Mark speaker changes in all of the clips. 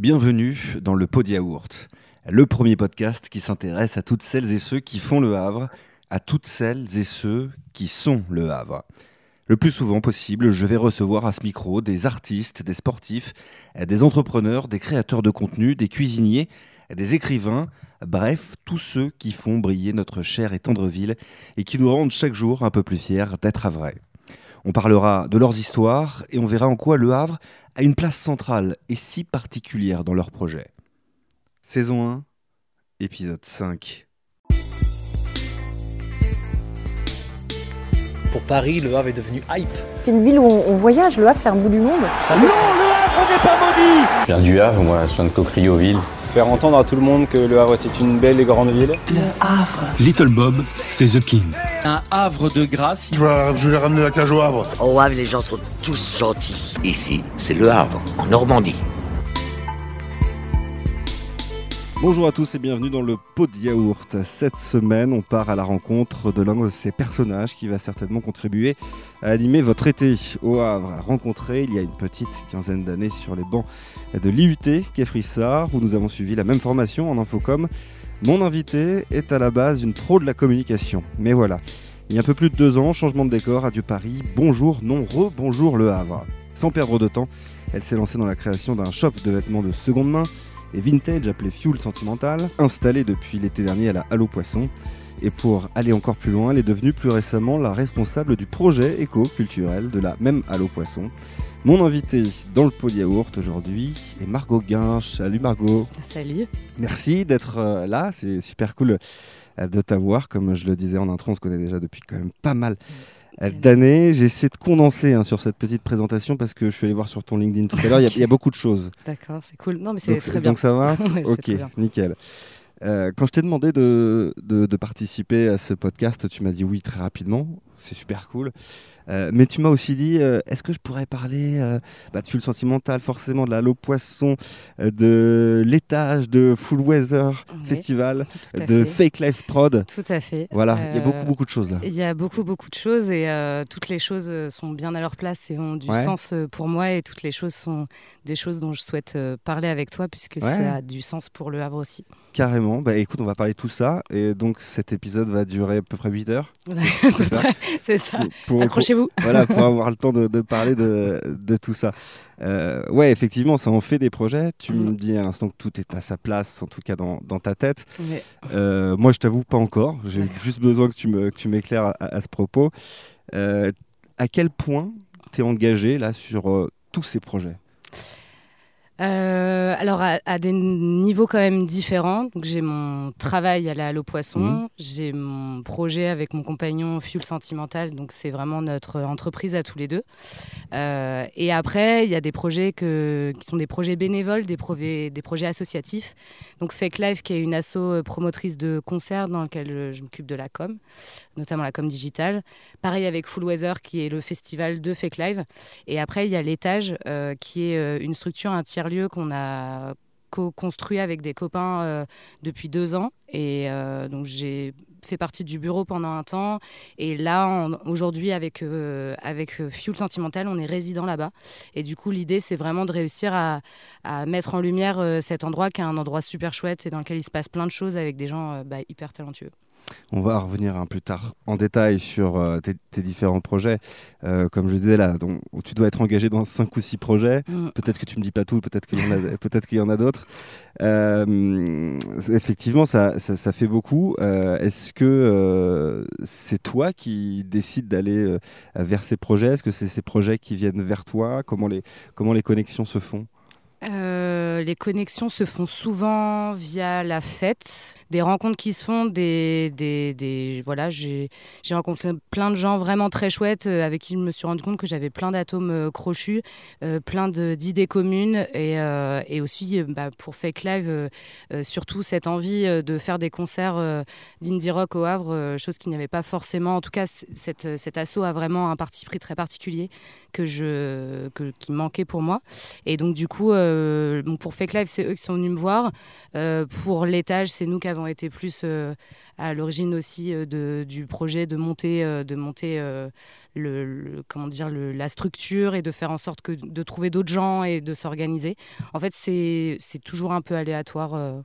Speaker 1: Bienvenue dans le Pod Yaourt, le premier podcast qui s'intéresse à toutes celles et ceux qui font le Havre, à toutes celles et ceux qui sont le Havre. Le plus souvent possible, je vais recevoir à ce micro des artistes, des sportifs, des entrepreneurs, des créateurs de contenu, des cuisiniers, des écrivains, bref, tous ceux qui font briller notre chère et tendre ville et qui nous rendent chaque jour un peu plus fiers d'être Havrais. On parlera de leurs histoires et on verra en quoi Le Havre a une place centrale et si particulière dans leur projet. Saison 1, épisode 5.
Speaker 2: Pour Paris, Le Havre est devenu hype.
Speaker 3: C'est une ville où on, voyage, Le Havre c'est un bout du monde.
Speaker 4: Je viens du Havre, moi, je viens de Cocrioville.
Speaker 5: Faire entendre à tout le monde que Le Havre était une belle et grande ville.
Speaker 6: Little Bob, c'est The King.
Speaker 2: Un havre de grâce.
Speaker 7: Je vais, je vais ramener la cage au Havre.
Speaker 8: Au Havre, les gens sont tous gentils. Ici, c'est Le Havre, en Normandie.
Speaker 1: Bonjour à tous et bienvenue dans le pot de yaourt. Cette semaine, on part à la rencontre de l'un de ces personnages qui va certainement contribuer à animer votre été au Havre. Rencontré il y a une petite quinzaine d'années sur les bancs de l'IUT Kefrissard, où nous avons suivi la même formation en infocom. Mon invité est à la base une pro de la communication. Mais voilà, il y a un peu plus de deux ans, changement de décor, adieu Paris, bonjour, non, re-bonjour le Havre. Sans perdre de temps, elle s'est lancée dans la création d'un shop de vêtements de seconde main et vintage appelé Fuel Sentimental, installé depuis l'été dernier à la Halo Poisson. Et pour aller encore plus loin, elle est devenue plus récemment la responsable du projet éco-culturel de la même Halo Poisson. Mon invité dans le pot de yaourt aujourd'hui est Margot Guinche. Salut Margot.
Speaker 3: Salut.
Speaker 1: Merci d'être euh, là, c'est super cool euh, de t'avoir. Comme je le disais en intro, on se connaît déjà depuis quand même pas mal d'années. J'ai essayé de condenser hein, sur cette petite présentation parce que je suis allé voir sur ton LinkedIn tout à l'heure. Il y a- il y, a beaucoup de choses.
Speaker 3: D'accord, c'est cool. Non, mais c'est très bien.
Speaker 1: donc ça va
Speaker 3: Ouais,
Speaker 1: Ok, nickel. Euh, quand je t'ai demandé de, de- de participer à ce podcast, tu m'as dit oui très rapidement. C'est super cool. Euh, mais tu m'as aussi dit, euh, est-ce que je pourrais parler euh, bah, de Fuel Sentimental, forcément de la Halo Poisson, de l'étage de Full Weather
Speaker 3: Oui,
Speaker 1: Festival, de
Speaker 3: fait.
Speaker 1: Fake Life Prod.
Speaker 3: Tout à fait.
Speaker 1: Voilà, il y a beaucoup, beaucoup de choses là.
Speaker 3: Il y a beaucoup, beaucoup de choses et toutes les choses sont bien à leur place et ont du
Speaker 1: Ouais.
Speaker 3: sens pour moi et toutes les choses sont des choses dont je souhaite parler avec toi puisque
Speaker 1: Ouais.
Speaker 3: ça a du sens pour le Havre aussi.
Speaker 1: Carrément. Bah écoute, on va parler de tout ça. Et donc cet épisode va durer à peu près 8 heures.
Speaker 3: À peu
Speaker 1: ça.
Speaker 3: près, c'est ça. Accrochez-vous.
Speaker 1: voilà, pour avoir le temps de, de parler de, de tout ça. Euh, ouais, effectivement, ça en fait des projets. Tu me
Speaker 3: Mhm.
Speaker 1: dis à l'instant que tout est à sa place, en tout cas dans, dans ta tête. Euh, moi, je t'avoue pas encore. J'ai juste besoin que tu me- que tu m'éclaires à, à ce propos. Euh, à quel point tu es engagé là sur tous ces projets?
Speaker 3: Euh, alors à, à des niveaux quand même différents. Donc j'ai mon travail à la Halo Poisson,
Speaker 1: Mhm.
Speaker 3: j'ai mon projet avec mon compagnon Fuel Sentimental. Donc c'est vraiment notre entreprise à tous les deux. Euh, et après il y a des projets qui sont des projets bénévoles, des, projets associatifs. Donc Fake Life qui est une asso euh, promotrice de concerts dans lequel je, je m'occupe de la com, notamment la com digitale. Pareil avec Full Weather qui est le festival de Fake Live. Et après, il y a l'étage, euh, qui est euh, une structure, un tiers-lieu qu'on a co-construit avec des copains euh, depuis deux ans. Et euh, donc, j'ai fait partie du bureau pendant un temps. Et là, aujourd'hui, avec, euh, avec euh, Fuel Sentimental, on est résident là-bas. Et du coup, l'idée, c'est vraiment de réussir à, à mettre en lumière euh, cet endroit qui est un endroit super chouette et dans lequel il se passe plein de choses avec des gens euh, bah, hyper talentueux.
Speaker 1: On va revenir un plus tard en détail sur euh, tes, tes différents projets. Euh, comme je disais là, donc, tu dois être engagé dans 5 ou 6 projets.
Speaker 3: Mm.
Speaker 1: Peut-être que tu me dis pas tout, peut-être qu'il y en a, peut-être qu'il y en a d'autres. Euh, effectivement, ça, ça, ça fait beaucoup. Est-ce que c'est toi qui décides d'aller vers ces projets? Est-ce que c'est ces projets qui viennent vers toi? Comment les, comment les connexions se font?
Speaker 3: Les connexions se font souvent via la fête, des rencontres qui se font, des, des, des- voilà, j'ai rencontré plein de gens vraiment très chouettes euh, avec qui je me suis rendu compte que j'avais plein d'atomes euh, crochus, euh, plein d'idées communes et, et aussi bah, pour Fake Live, surtout cette envie de faire des concerts d'indie rock au Havre, chose qu'il n'y avait pas forcément. En tout cas, cette, cet assaut a vraiment un parti pris très particulier que je, que, qui manquait pour moi. Et donc, du coup, pour pour Fake Live, c'est eux qui sont venus me voir. Euh, pour l'étage, c'est nous qui avons été plus euh, à l'origine aussi euh, de, du projet de monter, de monter le, le- comment dire, le- la structure et de faire en sorte que de trouver d'autres gens et de s'organiser. En fait, c'est toujours un peu aléatoire.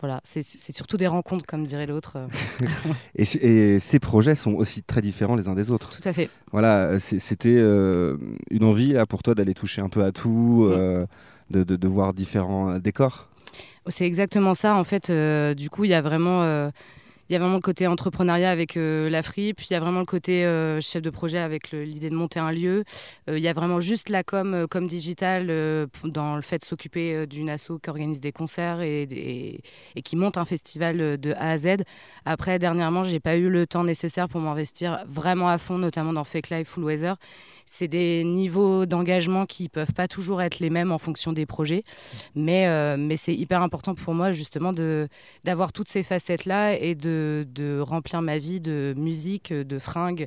Speaker 3: voilà, c'est surtout des rencontres, comme dirait l'autre.
Speaker 1: Et, ce- et ces projets sont aussi très différents les uns des autres.
Speaker 3: tout à fait.
Speaker 1: Voilà, c'était euh, une envie là, pour toi d'aller toucher un peu à tout, euh, de, voir différents décors.
Speaker 3: C'est exactement ça. En fait, euh, du coup, il y a vraiment. euh, il y a vraiment le côté entrepreneuriat avec euh, la fripe, il y a vraiment le côté euh, chef de projet avec l'idée de monter un lieu, il y a vraiment juste la com, euh, com digital dans le fait de s'occuper d'une asso qui organise des concerts et, et- qui monte un festival de A à Z. Après, dernièrement, j'ai pas eu le temps nécessaire pour m'investir vraiment à fond, notamment dans Fake Life Full Weather. C'est des niveaux d'engagement qui peuvent pas toujours être les mêmes en fonction des projets, mais, euh, mais c'est hyper important pour moi justement d'avoir toutes ces facettes-là et de, de remplir ma vie de musique, de fringues,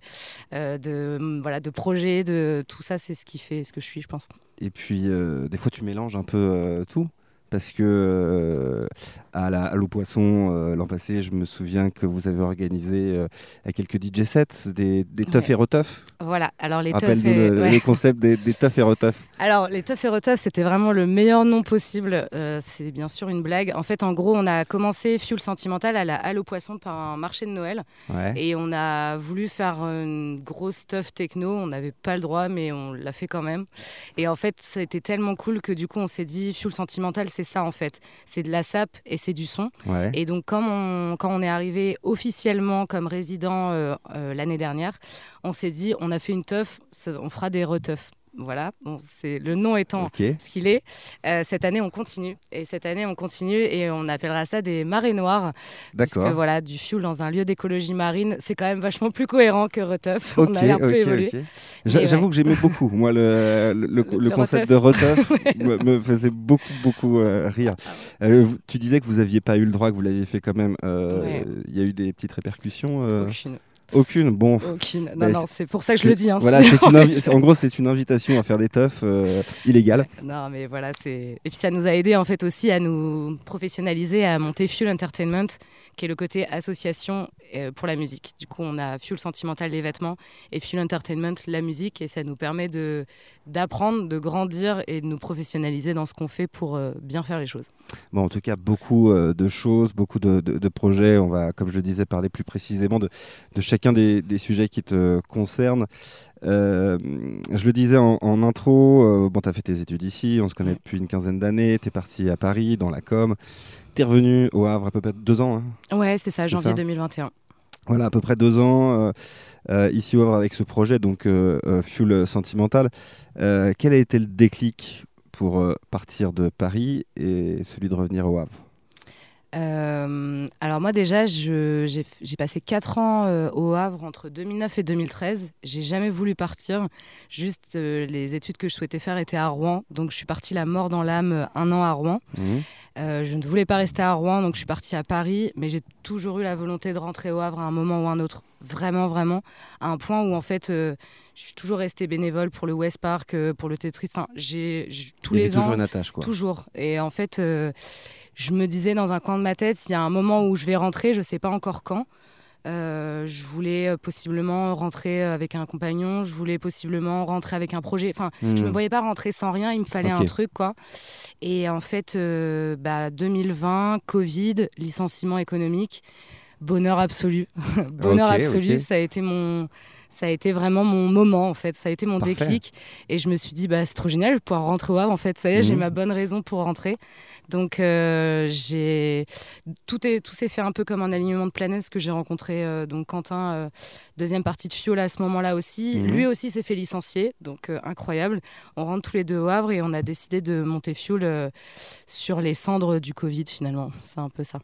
Speaker 3: euh, de, voilà, de projets, de tout ça, c'est ce qui fait ce que je suis, je pense.
Speaker 1: Et puis, euh, des fois, tu mélanges un peu tout. Parce que à la- à l'eau poisson euh, l'an passé, je me souviens que vous avez organisé euh, à quelques DJ sets des, des teufs
Speaker 3: Ouais.
Speaker 1: et reteufs.
Speaker 3: Voilà, alors les teufs et-
Speaker 1: le,
Speaker 3: ouais.
Speaker 1: les concepts des, des teufs et reteufs.
Speaker 3: Alors, les Tough et Reteuf, c'était vraiment le meilleur nom possible. Euh, c'est bien sûr une blague. En fait, en gros, on a commencé Fuel Sentimental à la Halle aux Poissons par un marché de Noël.
Speaker 1: Ouais.
Speaker 3: Et on a voulu faire une grosse stuff techno. On n'avait pas le droit, mais on l'a fait quand même. Et en fait, ça a été tellement cool que du coup, on s'est dit, Fuel Sentimental, c'est ça en fait. C'est de la sap et c'est du son.
Speaker 1: Ouais.
Speaker 3: Et donc, comme on- quand on est arrivé officiellement comme résident euh, euh, l'année dernière, on s'est dit, on a fait une teuf, on fera des reteufs. Voilà, bon, c'est le nom étant ce qu'il est. Euh, cette année, on continue. Et cette année, on continue et on appellera ça des marées noires.
Speaker 1: D'accord.
Speaker 3: voilà, du fuel dans un lieu d'écologie marine, c'est quand même vachement plus cohérent que Reteuf.
Speaker 1: Ok,
Speaker 3: on a un peu
Speaker 1: ok,
Speaker 3: évolué.
Speaker 1: J'avoue
Speaker 3: ouais.
Speaker 1: que j'aimais beaucoup. Moi, le, le, le- le
Speaker 3: Le
Speaker 1: concept
Speaker 3: reteuf.
Speaker 1: de reteuf me, me faisait beaucoup, beaucoup euh, rire.
Speaker 3: Ah
Speaker 1: Euh, tu disais que vous n'aviez pas eu le droit, que vous l'aviez fait quand même.
Speaker 3: Ouais.
Speaker 1: Il y a eu des petites répercussions
Speaker 3: Aucune.
Speaker 1: Aucune. Bon.
Speaker 3: Aucune. Non,
Speaker 1: Bah,
Speaker 3: non, c'est pour ça que je le dis. hein,
Speaker 1: Voilà,
Speaker 3: c'est-
Speaker 1: une en gros, c'est une invitation à faire des teufs euh, illégales.
Speaker 3: Non, mais voilà, c'est. Et puis ça nous a aidé en fait aussi à nous professionnaliser, à monter Fuel Entertainment, qui est le côté association euh, pour la musique. Du coup, on a Fuel Sentimental, les vêtements, et Fuel Entertainment, la musique, et ça nous permet de d'apprendre, de grandir et de nous professionnaliser dans ce qu'on fait pour euh, bien faire les choses.
Speaker 1: Bon, en tout cas, beaucoup euh, de choses, beaucoup de, de- de projets. On va, comme je le disais, parler plus précisément de, de chacun des, des sujets qui te concernent. Euh, je le disais en, en intro, euh, bon, tu as fait tes études ici, on se connaît depuis une quinzaine d'années, tu es parti à Paris, dans la com. Tu es revenu au Havre à peu près deux ans. hein.
Speaker 3: Ouais, c'est ça, janvier
Speaker 1: ça.
Speaker 3: 2021.
Speaker 1: Voilà, à peu près deux ans euh, euh, ici au Havre avec ce projet, donc euh, euh, Fuel Sentimental. Quel a été le déclic pour partir de Paris et celui de revenir au Havre?
Speaker 3: Euh, alors moi déjà, j'ai passé 4 ans euh, au Havre entre 2009 et 2013. J'ai jamais voulu partir. Juste euh, les études que je souhaitais faire étaient à Rouen. Donc je suis partie la mort dans l'âme un an à Rouen. Euh, je ne voulais pas rester à Rouen, donc je suis partie à Paris. Mais j'ai toujours eu la volonté de rentrer au Havre à un moment ou un autre. Vraiment, vraiment. À un point où en fait... je suis toujours restée bénévole pour le West Park, pour le Tetris. Enfin, j'ai tous
Speaker 1: Il
Speaker 3: les ans.
Speaker 1: toujours une attache, quoi.
Speaker 3: Toujours. Et en fait, euh, je me disais dans un coin de ma tête, il y a un moment où je vais rentrer, je ne sais pas encore quand. Euh, je voulais euh, possiblement rentrer avec un compagnon, je voulais possiblement rentrer avec un projet. Enfin, je
Speaker 1: Mhm.
Speaker 3: me voyais pas rentrer sans rien, il me fallait un truc, quoi. Et en fait, euh, bah, 2020, Covid, licenciement économique, bonheur absolu. bonheur absolu, ça a été mon. Ça a été vraiment mon moment en fait, ça a été mon
Speaker 1: Parfait.
Speaker 3: déclic et je me suis dit bah c'est trop génial de pouvoir rentrer au Havre en fait, ça y est, j'ai
Speaker 1: Mhm.
Speaker 3: ma bonne raison pour rentrer. Donc euh, j'ai tout est tout s'est fait un peu comme un alignement de planètes parce que j'ai rencontré euh, donc Quentin euh, deuxième partie de Fiola à ce moment-là aussi.
Speaker 1: Mhm.
Speaker 3: Lui aussi s'est fait licencier donc incroyable. On rentre tous les deux au Havre et on a décidé de monter Fuel sur les cendres du Covid finalement. C'est un peu ça.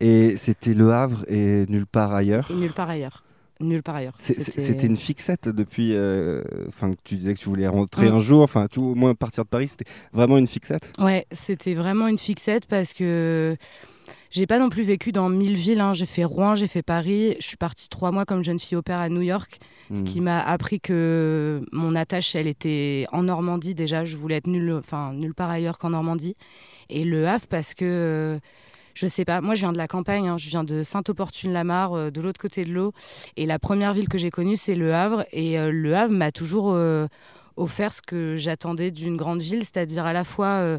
Speaker 1: Et c'était Le Havre et nulle part ailleurs.
Speaker 3: Et nulle part ailleurs. Nulle part ailleurs.
Speaker 1: C'était une fixette depuis. euh, Enfin, tu disais que tu voulais rentrer
Speaker 3: Mm.
Speaker 1: un jour. Enfin, tu au moins partir de Paris, c'était vraiment une fixette?
Speaker 3: Ouais, c'était vraiment une fixette parce que j'ai pas non plus vécu dans mille villes. hein. J'ai fait Rouen, j'ai fait Paris. Je suis partie trois mois comme jeune fille au père à New York, ce
Speaker 1: Hmm.
Speaker 3: qui m'a appris que mon attache, elle était en Normandie déjà. Je voulais être nulle, enfin nulle part ailleurs qu'en Normandie. Et Le Havre parce que euh, je sais pas. Moi, je viens de la campagne. hein. Je viens de Sainte-Opportune-la-Mare, euh, de l'autre côté de l'eau. Et la première ville que j'ai connue, c'est Le Havre. Et euh, Le Havre m'a toujours euh, offert ce que j'attendais d'une grande ville, c'est-à-dire à la fois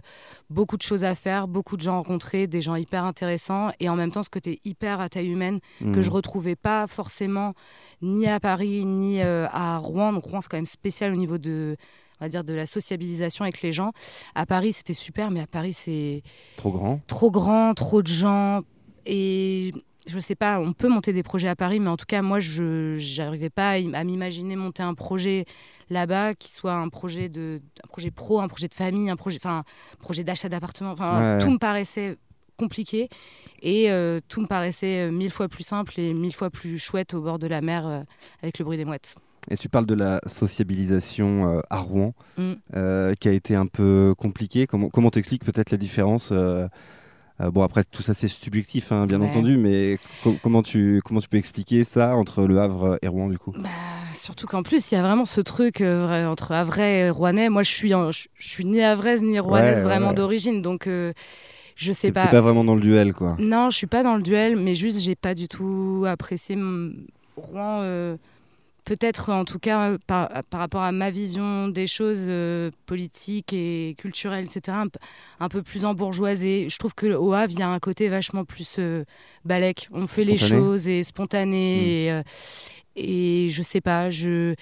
Speaker 3: beaucoup de choses à faire, beaucoup de gens rencontrés, des gens hyper intéressants, et en même temps ce côté hyper à taille humaine que
Speaker 1: Mhm.
Speaker 3: je retrouvais pas forcément ni à Paris ni à Rouen. Donc Rouen, c'est quand même spécial au niveau de on va dire de la sociabilisation avec les gens. À Paris, c'était super, mais à Paris, c'est
Speaker 1: Trop grand.
Speaker 3: trop grand, trop de gens. Et je sais pas, on peut monter des projets à Paris, mais en tout cas, moi, je n'arrivais pas à, im- à m'imaginer monter un projet là-bas qui soit un projet, de, un projet pro, un projet de famille, un projet, enfin, projet d'achat d'appartement. Enfin,
Speaker 1: Ouais.
Speaker 3: tout me paraissait compliqué et euh, tout me paraissait mille fois plus simple et mille fois plus chouette au bord de la mer euh, avec le bruit des mouettes.
Speaker 1: Et tu parles de la sociabilisation euh, à Rouen,
Speaker 3: Mm.
Speaker 1: euh, qui a été un peu compliquée. Comment comment t'expliques peut-être la différence euh, Bon, après, tout ça, c'est subjectif, hein, bien
Speaker 3: Ouais.
Speaker 1: entendu, mais co- comment, tu, comment tu peux expliquer ça entre Le Havre et Rouen, du coup?
Speaker 3: Bah, surtout qu'en plus, il y a vraiment ce truc entre Havrais et Rouennais. Moi, je suis, en- je, je suis ni havraise ni rouennaise
Speaker 1: Ouais,
Speaker 3: vraiment
Speaker 1: ouais.
Speaker 3: d'origine, donc je sais pas.
Speaker 1: pas vraiment dans le duel, quoi.
Speaker 3: Non, je suis pas dans le duel, mais juste, j'ai pas du tout apprécié mon- Rouen. Peut-être, en tout cas, par, par rapport à ma vision des choses euh, politiques et culturelles, etc., un, peu plus embourgeoisé. Je trouve qu'au Havre, il y a un côté vachement plus euh, balèque. On fait les choses et spontané.
Speaker 1: Mm.
Speaker 3: Et, euh, et je sais pas, je.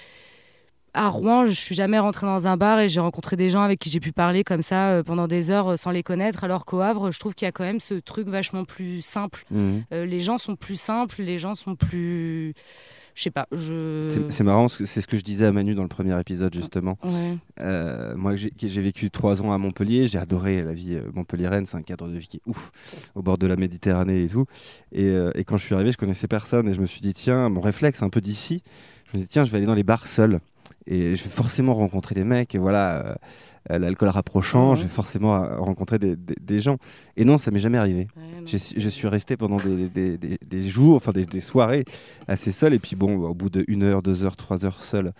Speaker 3: À Rouen, je suis jamais rentrée dans un bar et j'ai rencontré des gens avec qui j'ai pu parler comme ça euh, pendant des heures sans les connaître. Alors qu'au Havre, je trouve qu'il y a quand même ce truc vachement plus simple. Euh, les gens sont plus simples, les gens sont plus. Je sais pas, je.
Speaker 1: C'est- marrant, c'est ce que je disais à Manu dans le premier épisode, justement.
Speaker 3: Ouais.
Speaker 1: Euh, moi, j'ai vécu trois ans à Montpellier. J'ai adoré la vie euh, montpelliéraine. C'est un cadre de vie qui est ouf, au bord de la Méditerranée et tout. Et, euh, et quand je suis arrivé, je connaissais personne. Et je me suis dit, tiens, mon réflexe un peu d'ici, je me dis, tiens, je vais aller dans les bars seul. Et je vais forcément rencontrer des mecs. Et voilà, euh, euh, l'alcool rapprochant, je vais forcément euh, rencontrer des, des- des gens. Et non, ça m'est jamais arrivé.
Speaker 3: Ouais.
Speaker 1: Je suis- resté pendant des, jours, enfin des, soirées assez seul. Et puis bon, au bout de une heure, deux heures, trois heures seul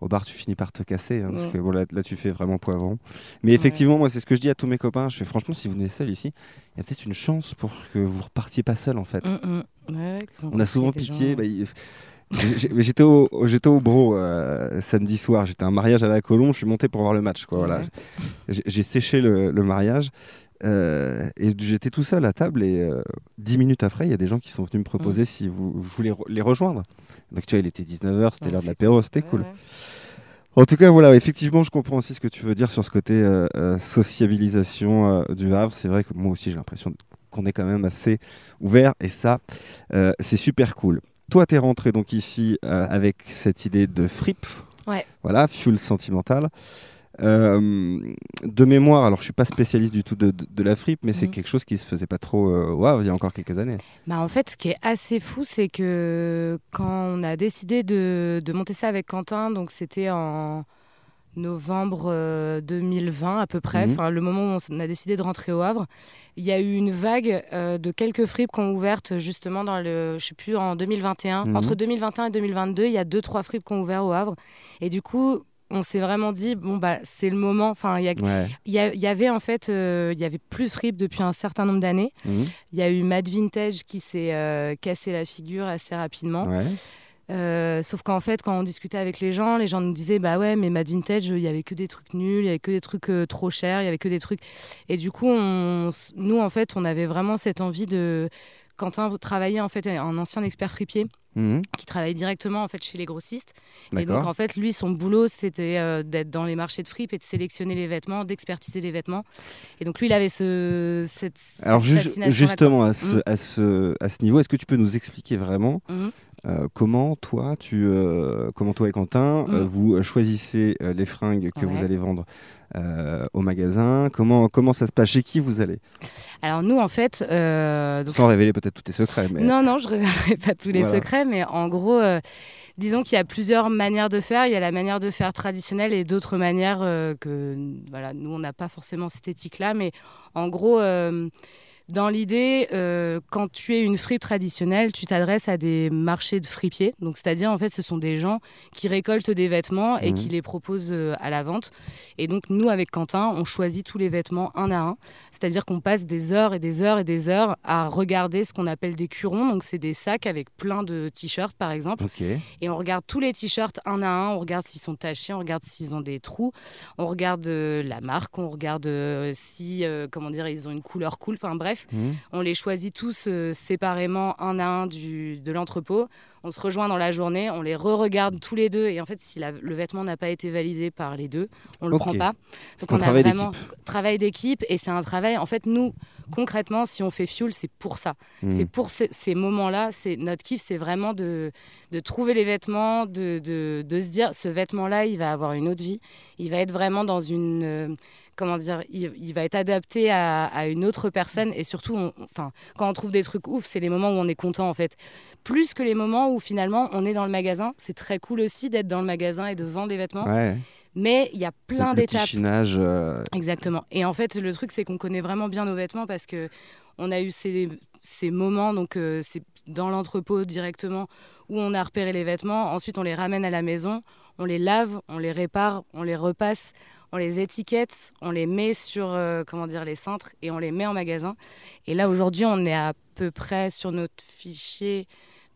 Speaker 1: au bar, tu finis par te casser. hein, parce que bon, là, là, tu fais vraiment poivron. Mais effectivement, moi, c'est ce que je dis à tous mes copains. Je fais franchement, si vous venez seul ici, il y a peut-être une chance pour que vous repartiez pas seul en fait.
Speaker 3: Mm, mm.
Speaker 1: On a souvent pitié.
Speaker 3: gens-
Speaker 1: bah, j'ai- j'ai- J'étais au, j'étais au bro euh, samedi soir. J'étais à un mariage à la Colombe. Je suis monté pour voir le match. Quoi, voilà. J'ai séché le, le mariage euh, et j'étais tout seul à table. Et euh, dix minutes après, il y a des gens qui sont venus me proposer si vous, je voulais re- les rejoindre. Donc tu vois, il était 19h, c'était l'heure de l'apéro, c'était cool.
Speaker 3: ouais.
Speaker 1: En tout cas, voilà, effectivement, je comprends aussi ce que tu veux dire sur ce côté euh, sociabilisation du Havre. C'est vrai que moi aussi, j'ai l'impression qu'on est quand même assez ouvert et ça, c'est super cool. Toi, tu es rentré donc ici euh, avec cette idée de fripe.
Speaker 3: Ouais.
Speaker 1: Voilà, fuel sentimental. Euh, de mémoire, alors je suis pas spécialiste du tout de, de- de la fripe, mais c'est
Speaker 3: Mhm.
Speaker 1: quelque chose qui se faisait pas trop euh, Havre il y a encore quelques années.
Speaker 3: Bah, en fait, ce qui est assez fou, c'est que quand on a décidé de, de monter ça avec Quentin, donc c'était en novembre euh, 2020 à peu près,
Speaker 1: Mhm.
Speaker 3: enfin le moment où on a décidé de rentrer au Havre, il y a eu une vague euh, de quelques fripes qui ont ouvertes justement dans le, je sais plus, en 2021.
Speaker 1: Mhm.
Speaker 3: Entre 2021 et 2022, il y a deux trois fripes qui ont ouvert au Havre, et du coup. On s'est vraiment dit bon bah c'est le moment. Enfin il y,
Speaker 1: Ouais.
Speaker 3: y, a- y avait en fait euh, il y avait plus de fripes depuis un certain nombre d'années.
Speaker 1: Mhm.
Speaker 3: Il y a eu Mad Vintage qui s'est euh, cassé la figure assez rapidement.
Speaker 1: Ouais.
Speaker 3: Euh, sauf qu'en fait, quand on discutait avec les gens, les gens nous disaient Bah ouais, mais Mad Vintage, il y avait que des trucs nuls, il y avait que des trucs euh, trop chers, il y avait que des trucs. Et du coup, on, nous, en fait, on avait vraiment cette envie de. Quentin travaillait en fait un ancien expert fripier
Speaker 1: Mhm.
Speaker 3: qui travaillait directement en fait chez les grossistes et donc en fait lui son boulot c'était euh, d'être dans les marchés de fripe et de sélectionner les vêtements d'expertiser les vêtements et donc lui il avait ce cette,
Speaker 1: Alors
Speaker 3: cette
Speaker 1: ju-
Speaker 3: fascination-là,
Speaker 1: justement à
Speaker 3: quoi.
Speaker 1: ce,
Speaker 3: Mhm.
Speaker 1: à, ce, à ce niveau, est-ce que tu peux nous expliquer vraiment
Speaker 3: Mhm.
Speaker 1: Euh, comment toi, tu, euh, comment toi et Quentin, euh,
Speaker 3: Mhm.
Speaker 1: vous choisissez les fringues que vous allez vendre au magasin? Comment, comment ça se passe? Chez qui vous allez?
Speaker 3: Alors nous en fait donc-
Speaker 1: Sans révéler peut-être tous tes secrets. Mais...
Speaker 3: Non, non, je ne révélerai pas tous les
Speaker 1: Voilà.
Speaker 3: secrets, mais en gros, disons qu'il y a plusieurs manières de faire. Il y a la manière de faire traditionnelle et d'autres manières que, voilà, nous, on n'a pas forcément cette éthique-là, mais en gros, Dans l'idée, euh, quand tu es une fripe traditionnelle, tu t'adresses à des marchés de fripiers. Donc, c'est-à-dire, en fait, ce sont des gens qui récoltent des vêtements et
Speaker 1: Mhm.
Speaker 3: qui les proposent euh, à la vente. Et donc, nous, avec Quentin, on choisit tous les vêtements un à un. C'est-à-dire qu'on passe des heures et des heures et des heures à regarder ce qu'on appelle des curons. Donc, c'est des sacs avec plein de t-shirts, par exemple. Et on regarde tous les t-shirts un à un, on regarde s'ils sont tachés, on regarde s'ils ont des trous, on regarde euh, la marque, on regarde euh, si, euh, comment dire, ils ont une couleur cool. Enfin bref,
Speaker 1: Mhm.
Speaker 3: on les choisit tous euh, séparément un à un du, de l'entrepôt. On se rejoint dans la journée, on les re-regarde tous les deux. Et en fait, si la- le vêtement n'a pas été validé par les deux, on le
Speaker 1: Ok.
Speaker 3: prend pas.
Speaker 1: C'est un travail d'équipe.
Speaker 3: travail d'équipe et c'est un travail. En fait, nous, concrètement, si on fait Fuel, c'est pour ça.
Speaker 1: Mhm.
Speaker 3: C'est pour ce- ces moments-là, c'est notre kiff, c'est vraiment de, de trouver les vêtements, de, de, de se dire ce vêtement-là, il va avoir une autre vie. Il va être vraiment dans une. euh, comment dire il, il va être adapté à, à une autre personne et surtout, on- enfin, quand on trouve des trucs ouf, c'est les moments où on est content en fait. Plus que les moments où finalement on est dans le magasin. C'est très cool aussi d'être dans le magasin et de vendre des vêtements.
Speaker 1: Ouais.
Speaker 3: Mais il y a plein d'étapes.
Speaker 1: chinage. euh,
Speaker 3: Exactement. Et en fait, le truc, c'est qu'on connaît vraiment bien nos vêtements parce que on a eu ces, ces moments, donc euh, c'est dans l'entrepôt directement, où on a repéré les vêtements. Ensuite, on les ramène à la maison, on les lave, on les répare, on les repasse, on les étiquette, on les met sur euh, comment dire les cintres et on les met en magasin. Et là, aujourd'hui, on est à peu près sur notre fichier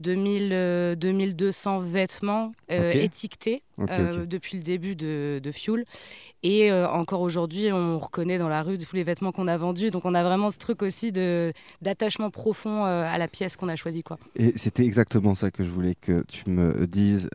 Speaker 3: 2000, euh, 2200 vêtements euh, étiquetés euh, depuis le début de, de Fuel. Et euh, encore aujourd'hui, on reconnaît dans la rue tous les vêtements qu'on a vendus. Donc on a vraiment ce truc aussi d'attachement profond à la pièce qu'on a choisie. Quoi.
Speaker 1: Et c'était exactement ça que je voulais que tu me dises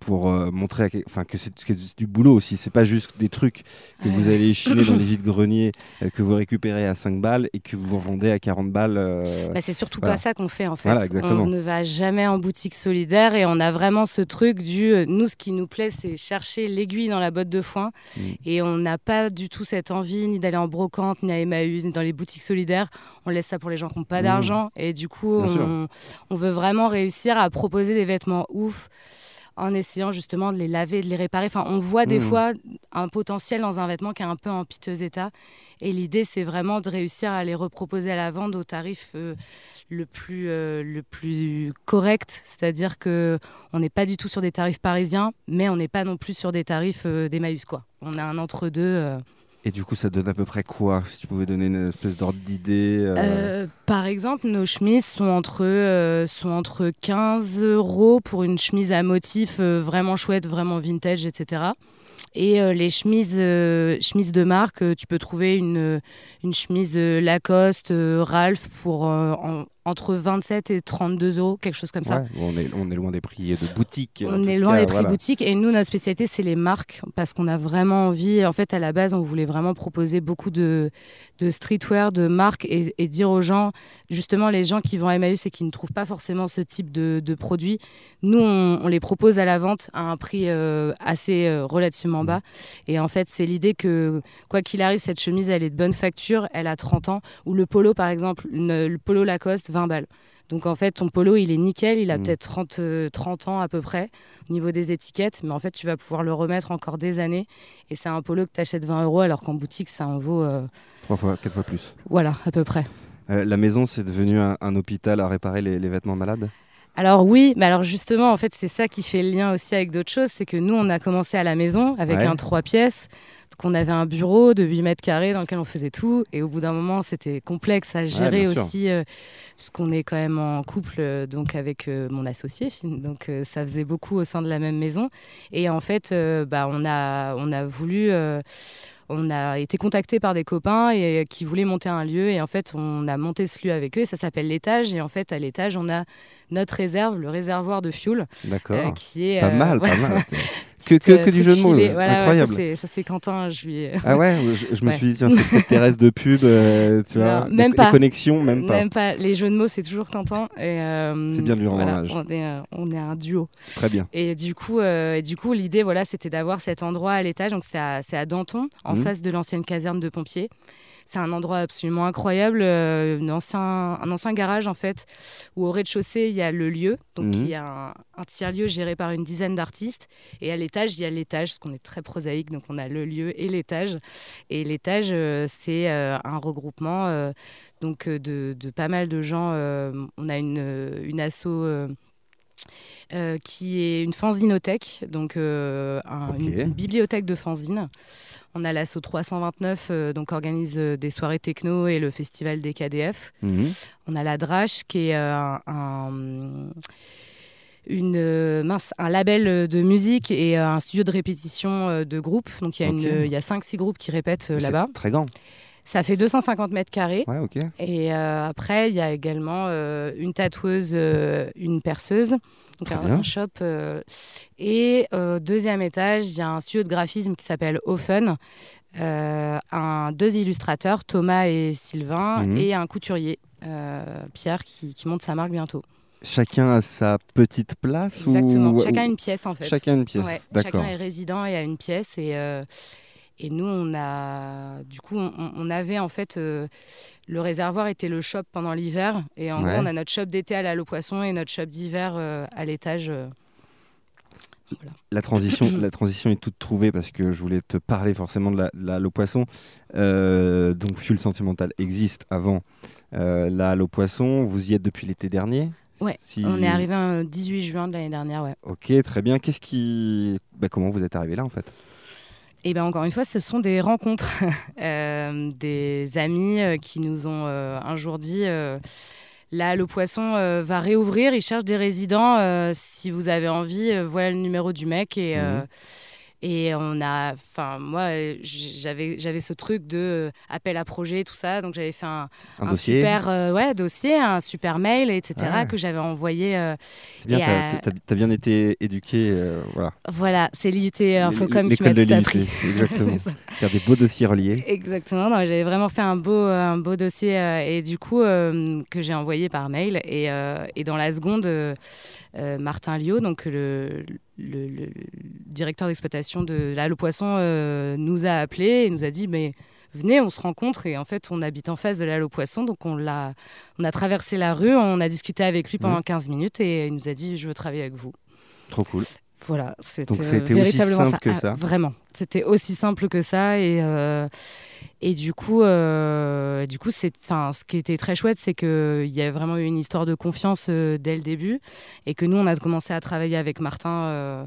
Speaker 1: pour euh, montrer à que c'est que c'est du boulot aussi. C'est pas juste des trucs que vous allez chiner dans les vides greniers que vous récupérez à 5 balles et que vous vendez à 40 balles. euh,
Speaker 3: Bah, c'est surtout
Speaker 1: voilà.
Speaker 3: pas ça qu'on fait en fait.
Speaker 1: Voilà.
Speaker 3: On ne va jamais en boutique solidaire et on a vraiment ce truc du euh, nous ce qui nous plaît c'est chercher l'aiguille dans la botte de foin
Speaker 1: Mm.
Speaker 3: et on n'a pas du tout cette envie ni d'aller en brocante ni à Emmaüs ni dans les boutiques solidaires. On laisse ça pour les gens qui n'ont pas
Speaker 1: Mm.
Speaker 3: d'argent et du coup on veut vraiment réussir à proposer des vêtements ouf en essayant justement de les laver, de les réparer. Enfin, on voit des
Speaker 1: Mm.
Speaker 3: fois un potentiel dans un vêtement qui est un peu en piteux état. Et l'idée, c'est vraiment de réussir à les reproposer à la vente au tarif euh, le, plus, euh, le plus correct. C'est-à-dire que on n'est pas du tout sur des tarifs parisiens, mais on n'est pas non plus sur des tarifs euh, d'Emmaüs. quoi. On a un entre-deux.
Speaker 1: Et du coup, ça donne à peu près quoi Si tu pouvais donner une espèce d'ordre d'idée. euh,
Speaker 3: Euh, par exemple, nos chemises sont entre, euh, sont entre 15 euros pour une chemise à motif vraiment chouette, vraiment vintage, etc. Et les chemises, chemises de marque, tu peux trouver une, une chemise Lacoste, Ralph pour entre 27 et 32 euros, quelque chose comme ça.
Speaker 1: ouais, on, est, on est loin des prix de boutique.
Speaker 3: On est loin
Speaker 1: cas,
Speaker 3: des prix
Speaker 1: voilà.
Speaker 3: boutiques et nous notre spécialité c'est les marques parce qu'on a vraiment envie en fait à la base on voulait vraiment proposer beaucoup de, de streetwear de marques et, et dire aux gens justement les gens qui vont à Emmaüs et qui ne trouvent pas forcément ce type de, de produits nous on, on les propose à la vente à un prix euh, assez euh, relativement bas et en fait c'est l'idée que quoi qu'il arrive cette chemise elle est de bonne facture elle a 30 ans ou le polo par exemple une- le polo Lacoste 20 balles donc en fait, ton polo, il est nickel, il a
Speaker 1: Mm.
Speaker 3: peut-être 30, euh, 30 ans à peu près au niveau des étiquettes, mais en fait, tu vas pouvoir le remettre encore des années. Et c'est un polo que tu achètes 20 euros, alors qu'en boutique, ça en vaut, euh,
Speaker 1: Trois fois, quatre fois plus.
Speaker 3: voilà, à peu près.
Speaker 1: Euh, la maison, c'est devenu un, un hôpital à réparer les, les vêtements malades?
Speaker 3: Alors oui, mais alors justement, en fait, c'est ça qui fait le lien aussi avec d'autres choses, c'est que nous, on a commencé à la maison avec
Speaker 1: Ouais.
Speaker 3: un 3 pièces, qu'on avait un bureau de 8 mètres carrés dans lequel on faisait tout, et au bout d'un moment, c'était complexe à gérer aussi, euh, puisqu'on est quand même en couple euh, donc avec euh, mon associé, donc ça faisait beaucoup au sein de la même maison, et en fait, bah, on, a, on a voulu... euh, on a été contacté par des copains et, qui voulaient monter un lieu et en fait on a monté ce lieu avec eux et ça s'appelle l'étage et en fait à l'étage on a notre réserve, le réservoir de fuel
Speaker 1: D'accord.
Speaker 3: euh, qui est
Speaker 1: pas
Speaker 3: euh,
Speaker 1: mal, pas mal. que, que,
Speaker 3: euh,
Speaker 1: que du jeu de mots, euh,
Speaker 3: Voilà,
Speaker 1: incroyable.
Speaker 3: ça, c'est- ça c'est Quentin, je lui
Speaker 1: ah ouais, je, je me
Speaker 3: Ouais.
Speaker 1: suis dit, tiens, c'est peut-être Thérèse de pub, euh, tu vois.
Speaker 3: Non,
Speaker 1: les-
Speaker 3: même
Speaker 1: les,
Speaker 3: pas.
Speaker 1: connexions, même pas.
Speaker 3: Même pas. Les jeux de mots, c'est toujours Quentin. euh,
Speaker 1: C'est bien de lui rendre
Speaker 3: voilà. On est, euh, on est un duo.
Speaker 1: Très bien.
Speaker 3: Et du coup, euh, et du coup, l'idée, voilà, c'était d'avoir cet endroit à l'étage. Donc c'est à, à Danton, en
Speaker 1: Mhm.
Speaker 3: Face de l'ancienne caserne de pompiers. C'est un endroit absolument incroyable, euh, un, ancien, un ancien garage en fait, où au rez-de-chaussée il y a le lieu, donc
Speaker 1: Mhm.
Speaker 3: il y a un, un tiers-lieu géré par une dizaine d'artistes, et à l'étage il y a l'étage, parce qu'on est très prosaïque, donc on a le lieu et l'étage. Et l'étage, euh, c'est euh, un regroupement donc de, de pas mal de gens. on a une, une asso. Euh, qui est une fanzinothèque, donc euh, un- une, bibliothèque de fanzines. On a l'asso 329, euh, donc organise euh, des soirées techno et le festival des KDF.
Speaker 1: Mhm.
Speaker 3: On a la Drache qui est un, un- une, euh, mince, un label de musique et euh, un studio de répétition euh, de groupes. Donc il y a, une- il y a 5-6 groupes qui répètent là-bas.
Speaker 1: Très grand.
Speaker 3: Ça fait 250 mètres carrés.
Speaker 1: Ouais, ok.
Speaker 3: Et euh, après, il y a également euh, une tatoueuse, euh, une perceuse, donc un, un shop. et au deuxième étage, il y a un studio de graphisme qui s'appelle euh, un, deux illustrateurs, Thomas et Sylvain,
Speaker 1: Mhm.
Speaker 3: et un couturier, Pierre, qui, qui monte sa marque bientôt.
Speaker 1: Chacun a sa petite place
Speaker 3: Exactement.
Speaker 1: ou
Speaker 3: Chacun a une pièce en fait.
Speaker 1: Chacun une pièce.
Speaker 3: Ouais,
Speaker 1: D'accord.
Speaker 3: Chacun est résident et a une pièce. Et, et nous, on a. Du coup, on, on avait en fait. euh, le réservoir était le shop pendant l'hiver. Et en
Speaker 1: Ouais.
Speaker 3: gros, on a notre shop d'été à la Loue Poisson et notre shop d'hiver euh, à l'étage. euh.
Speaker 1: La transition, la transition est toute trouvée parce que je voulais te parler forcément de la, de. Euh, donc, Fuel Sentimental existe avant la Halle aux Poissons. Vous y êtes depuis l'été dernier
Speaker 3: Ouais,
Speaker 1: Si-
Speaker 3: On est arrivé un 18 juin de l'année dernière, ouais.
Speaker 1: Ok, très bien. Qu'est-ce qui. Bah, comment vous êtes arrivé là en fait?
Speaker 3: Et bien encore une fois, ce sont des rencontres, Euh, des amis euh, qui nous ont euh, un jour dit là le poisson va réouvrir, il cherche des résidents. si vous avez envie, voilà le numéro du mec et
Speaker 1: Mhm.
Speaker 3: Et on a, enfin moi j'avais j'avais ce truc de euh, appel à projet tout ça, donc j'avais fait un,
Speaker 1: Un,
Speaker 3: un
Speaker 1: dossier
Speaker 3: super euh, ouais dossier, un super mail etc
Speaker 1: Ouais.
Speaker 3: que j'avais envoyé. euh,
Speaker 1: C'est bien, t'as
Speaker 3: à-
Speaker 1: t'as bien été éduqué. euh, voilà.
Speaker 3: voilà, c'est l'IUT Infocom qui m'a tout appris.
Speaker 1: exactement. Faire des beaux dossiers reliés.
Speaker 3: Exactement, j'avais vraiment fait un beau, un beau dossier et du coup que j'ai envoyé par mail et, et dans la seconde, Martin Liot, donc le, le- le- le directeur d'exploitation de la Le Poisson, euh, nous a appelé et nous a dit mais venez, on se rencontre et en fait on habite en face de la Le Poisson, donc on l'a, on a traversé la rue, on a discuté avec lui pendant
Speaker 1: Mhm.
Speaker 3: 15 minutes et il nous a dit je veux travailler avec vous.
Speaker 1: Trop cool.
Speaker 3: Voilà, c'était euh,
Speaker 1: c'était aussi
Speaker 3: véritablement
Speaker 1: simple que
Speaker 3: Ah,
Speaker 1: ça.
Speaker 3: Vraiment, c'était aussi simple que ça et euh, et du coup, euh, du coup, c'est, enfin, ce qui était très chouette, c'est que il y a vraiment eu une histoire de confiance euh, dès le début et que nous, on a commencé à travailler avec Martin. euh,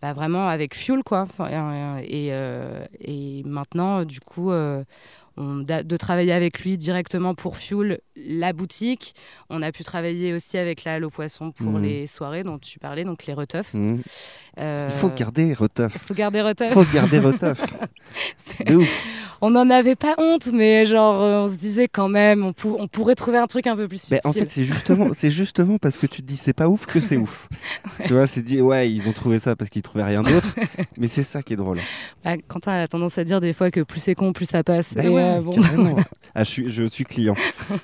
Speaker 3: bah, vraiment avec Fuel quoi et, et maintenant du coup on, de travailler avec lui directement pour Fuel la boutique on a pu travailler aussi avec la Halle aux Poissons pour
Speaker 1: Mhm.
Speaker 3: les soirées dont tu parlais donc les reteufs. Euh,
Speaker 1: Il faut garder Reteuf.
Speaker 3: faut garder
Speaker 1: Il
Speaker 3: reteuf
Speaker 1: faut garder Reteuf.
Speaker 3: C'est-
Speaker 1: De ouf.
Speaker 3: on n'en avait pas honte mais genre euh, on se disait quand même on, pou- on pourrait trouver un truc un peu plus
Speaker 1: Ben,
Speaker 3: subtil
Speaker 1: en fait, c'est justement, c'est justement parce que tu te dis c'est pas ouf que c'est ouf. Tu vois, c'est dit ouais, ils ont trouvé ça parce qu'ils trouvaient rien d'autre, mais c'est ça qui est drôle.
Speaker 3: Bah, Quentin a tendance à dire des fois que plus c'est con plus ça passe
Speaker 1: Ben
Speaker 3: Et,
Speaker 1: ouais,
Speaker 3: bon.
Speaker 1: Ah, je suis, je suis client.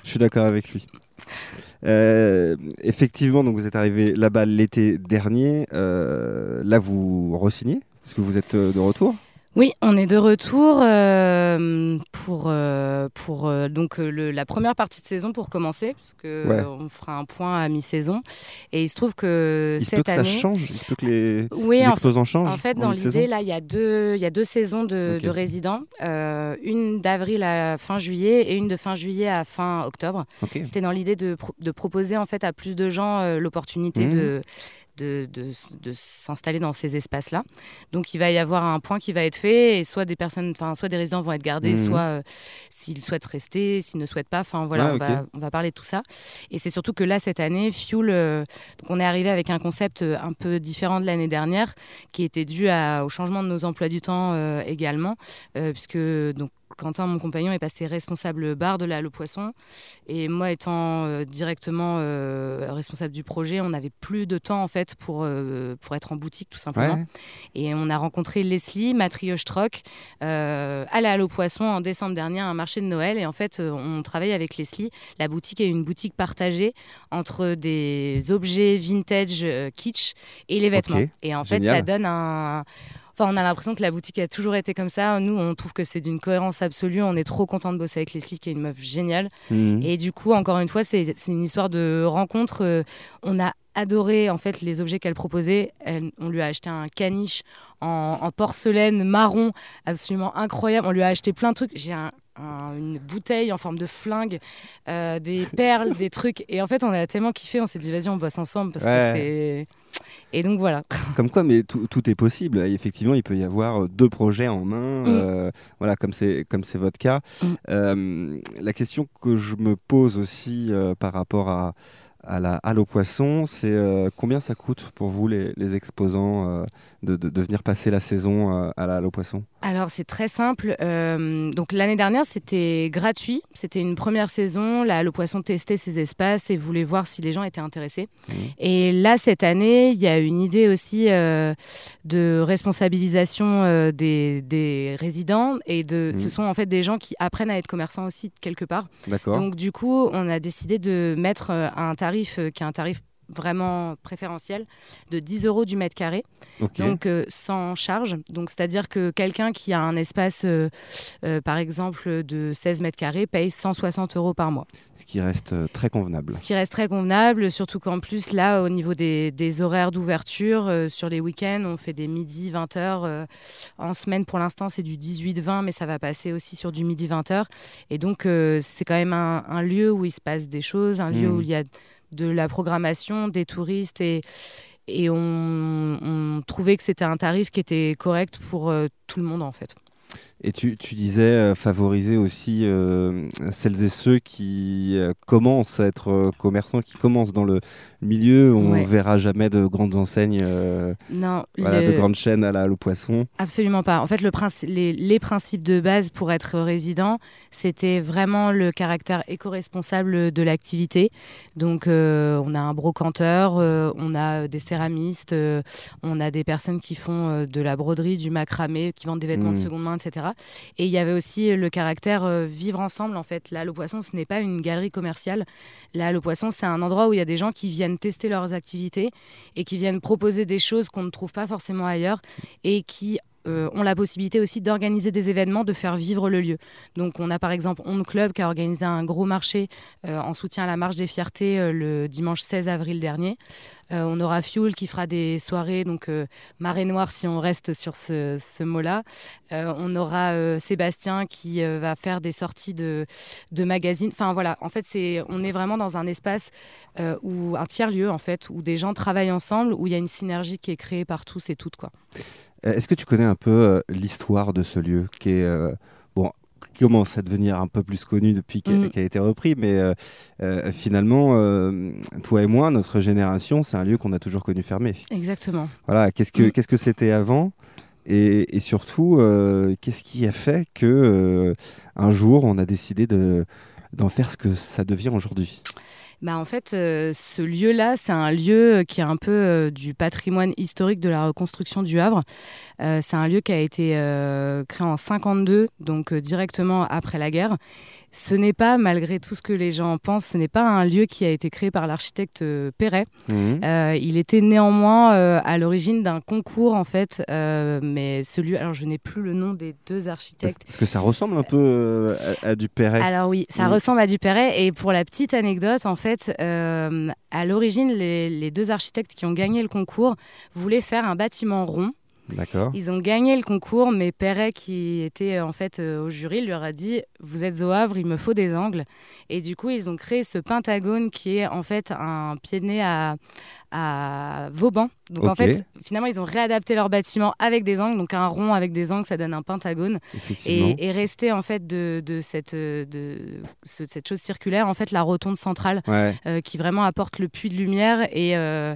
Speaker 1: Je suis d'accord avec lui. Euh, effectivement, donc vous êtes arrivé là-bas l'été dernier. Euh, là, vous re-signez? Parce que vous êtes euh, de retour?
Speaker 3: Oui, on est de retour euh, pour, euh, pour euh, donc le- la première partie de saison pour commencer, parce que
Speaker 1: Ouais.
Speaker 3: on fera un point à mi-saison. Et il se trouve que
Speaker 1: Il se peut
Speaker 3: cette
Speaker 1: que ça
Speaker 3: année,
Speaker 1: change. Il se peut que les,
Speaker 3: oui,
Speaker 1: les
Speaker 3: en,
Speaker 1: changent.
Speaker 3: en fait,
Speaker 1: en
Speaker 3: dans l'idée, là, il y a deux, y a deux saisons de, résidents, une d'avril à fin juillet et une de fin juillet à fin octobre. C'était dans l'idée de, pro- de proposer en fait à plus de gens l'opportunité
Speaker 1: Mhm.
Speaker 3: de, de, de, de s'installer dans ces espaces-là. Donc il va y avoir un point qui va être fait et soit des personnes, enfin soit des résidents vont être gardés,
Speaker 1: Mhm.
Speaker 3: soit euh, s'ils souhaitent rester, s'ils ne souhaitent pas. Enfin voilà, on, va, on va parler de tout ça. Et c'est surtout que là cette année, Fuel, euh, donc on est arrivé avec un concept euh, un peu différent de l'année dernière, qui était dû à- au changement de nos emplois du temps euh, également, puisque donc Quentin, mon compagnon, est passé responsable bar de la Poisson. Et moi, étant euh, directement euh, responsable du projet, on n'avait plus de temps en fait pour, euh, pour être en boutique tout simplement.
Speaker 1: Ouais.
Speaker 3: Et on a rencontré Leslie, matrioche troc, à la Halle Poissons en décembre dernier, à un marché de Noël. Et en fait, on travaille avec Leslie. La boutique est une boutique partagée entre des objets vintage kitsch et les vêtements. Et en fait,
Speaker 1: génial.
Speaker 3: ça donne un. Enfin, on a l'impression que la boutique a toujours été comme ça. Nous, on trouve que c'est d'une cohérence absolue. On est trop content de bosser avec Leslie, qui est une meuf géniale.
Speaker 1: Mhm.
Speaker 3: Et du coup, encore une fois, c'est c'est une histoire de rencontre. Euh, on a adoré en fait les objets qu'elle proposait. Elle- on lui a acheté un caniche en, en porcelaine marron, absolument incroyable. On lui a acheté plein de trucs. J'ai un- un- une bouteille en forme de flingue, euh, des perles, des trucs. Et en fait, on a tellement kiffé. On s'est dit, vas-y, on bosse ensemble parce
Speaker 1: Ouais.
Speaker 3: que c'est. Et donc voilà.
Speaker 1: Comme quoi, mais tout, tout est possible. Et effectivement, il peut y avoir euh, deux projets en un, euh, voilà, comme c'est comme c'est votre cas.
Speaker 3: Mm.
Speaker 1: Euh, la question que je me pose aussi euh, par rapport à à la halle aux poissons, c'est combien ça coûte pour vous les, les exposants de, de, de venir passer la saison euh, à la halle aux poissons
Speaker 3: Alors c'est très simple. Euh, donc l'année dernière c'était gratuit. C'était une première saison. Là le poisson testait ses espaces et voulait voir si les gens étaient intéressés. Et là cette année il y a une idée aussi euh, de responsabilisation euh, des, des résidents et de.
Speaker 1: Mhm.
Speaker 3: Ce sont en fait des gens qui apprennent à être commerçants aussi quelque part.
Speaker 1: D'accord.
Speaker 3: Donc du coup, on a décidé de mettre un tarif qui est un tarif vraiment préférentiel de 10 euros du mètre carré, donc euh, sans charge. Donc c'est-à-dire que quelqu'un qui a un espace, euh, euh, par exemple, de 16 mètres carrés paye 160 euros par mois.
Speaker 1: Ce qui reste très convenable.
Speaker 3: Ce qui reste très convenable, surtout qu'en plus, là, au niveau des, des horaires d'ouverture, sur les week-ends, on fait des midi 20h. en semaine, pour l'instant, c'est du 18-20, mais ça va passer aussi sur du midi 20h. Et donc, c'est quand même un, un lieu où il se passe des choses, un lieu
Speaker 1: Mhm.
Speaker 3: où il y a de la programmation, des touristes et. Et on, trouvait que c'était un tarif qui était correct pour euh, tout le monde en fait.
Speaker 1: Et tu, tu disais euh, favoriser aussi euh, celles et ceux qui euh, commencent à être commerçants, qui commencent dans le milieu. On
Speaker 3: Ouais.
Speaker 1: verra jamais de grandes enseignes,
Speaker 3: Non,
Speaker 1: voilà,
Speaker 3: le-
Speaker 1: de grandes chaînes à la poissons.
Speaker 3: Absolument pas. En fait, le princi- les, les principes de base pour être résident, c'était vraiment le caractère éco-responsable de l'activité. Donc, euh, on a un brocanteur, euh, on a des céramistes, euh, on a des personnes qui font de la broderie, du macramé, qui vendent des vêtements de
Speaker 1: Mhm.
Speaker 3: seconde main, etc. Et il y avait aussi le caractère euh, vivre ensemble. En fait, là, le poisson, ce n'est pas une galerie commerciale. Là, le poisson, c'est un endroit où il y a des gens qui viennent tester leurs activités et qui viennent proposer des choses qu'on ne trouve pas forcément ailleurs et qui euh, ont la possibilité aussi d'organiser des événements, de faire vivre le lieu. Donc on a par exemple On Club qui a organisé un gros marché euh, en soutien à la Marche des Fiertés le dimanche 16 avril dernier. Euh, on aura Fuel qui fera des soirées, donc euh, marée noire si on reste sur ce, ce mot-là. Euh, on aura Sébastien qui va faire des sorties de, de magazines. Enfin voilà, en fait on est vraiment dans un espace où un tiers-lieu en fait, où des gens travaillent ensemble, où il y a une synergie qui est créée par tous et toutes
Speaker 1: Est-ce que tu connais un peu l'histoire de ce lieu qui est commence à devenir un peu plus connu depuis qu'il
Speaker 3: Mm.
Speaker 1: a été repris, mais euh, euh, finalement, euh, toi et moi, notre génération, c'est un lieu qu'on a toujours connu fermé.
Speaker 3: Exactement.
Speaker 1: Voilà, qu'est-ce que
Speaker 3: Mm.
Speaker 1: que c'était avant? Et, et surtout, qu'est-ce qui a fait que un jour on a décidé de d'en faire ce que ça devient aujourd'hui?
Speaker 3: Bah en fait, euh, ce lieu-là, c'est un lieu qui est un peu euh, du patrimoine historique de la reconstruction du Havre. Euh, c'est un lieu qui a été créé en 52, donc directement après la guerre. Ce n'est pas, malgré tout ce que les gens pensent, ce n'est pas un lieu qui a été créé par l'architecte euh, Perret.
Speaker 1: Mhm.
Speaker 3: Euh, il était néanmoins euh, à l'origine d'un concours, en fait, euh, mais celui, alors je n'ai plus le nom des deux architectes.
Speaker 1: parce que ça ressemble un peu à, à du Perret.
Speaker 3: Alors oui, ça
Speaker 1: Mm.
Speaker 3: ressemble à du Perret. Et pour la petite anecdote, en fait, à l'origine, les, les deux architectes qui ont gagné le concours voulaient faire un bâtiment rond. Ils ont gagné le concours, mais Perret, qui était en fait euh, au jury, leur a dit Vous êtes au Havre, il me faut des angles. Et du coup, ils ont créé ce pentagone qui est en fait un pied de nez à Vauban. Donc en fait, finalement, ils ont réadapté leur bâtiment avec des angles. Donc un rond avec des angles, ça donne un pentagone et, et rester en fait de, de cette, euh, de ce- cette chose circulaire, en fait la rotonde centrale
Speaker 1: Ouais.
Speaker 3: euh, qui vraiment apporte le puits de lumière et, euh,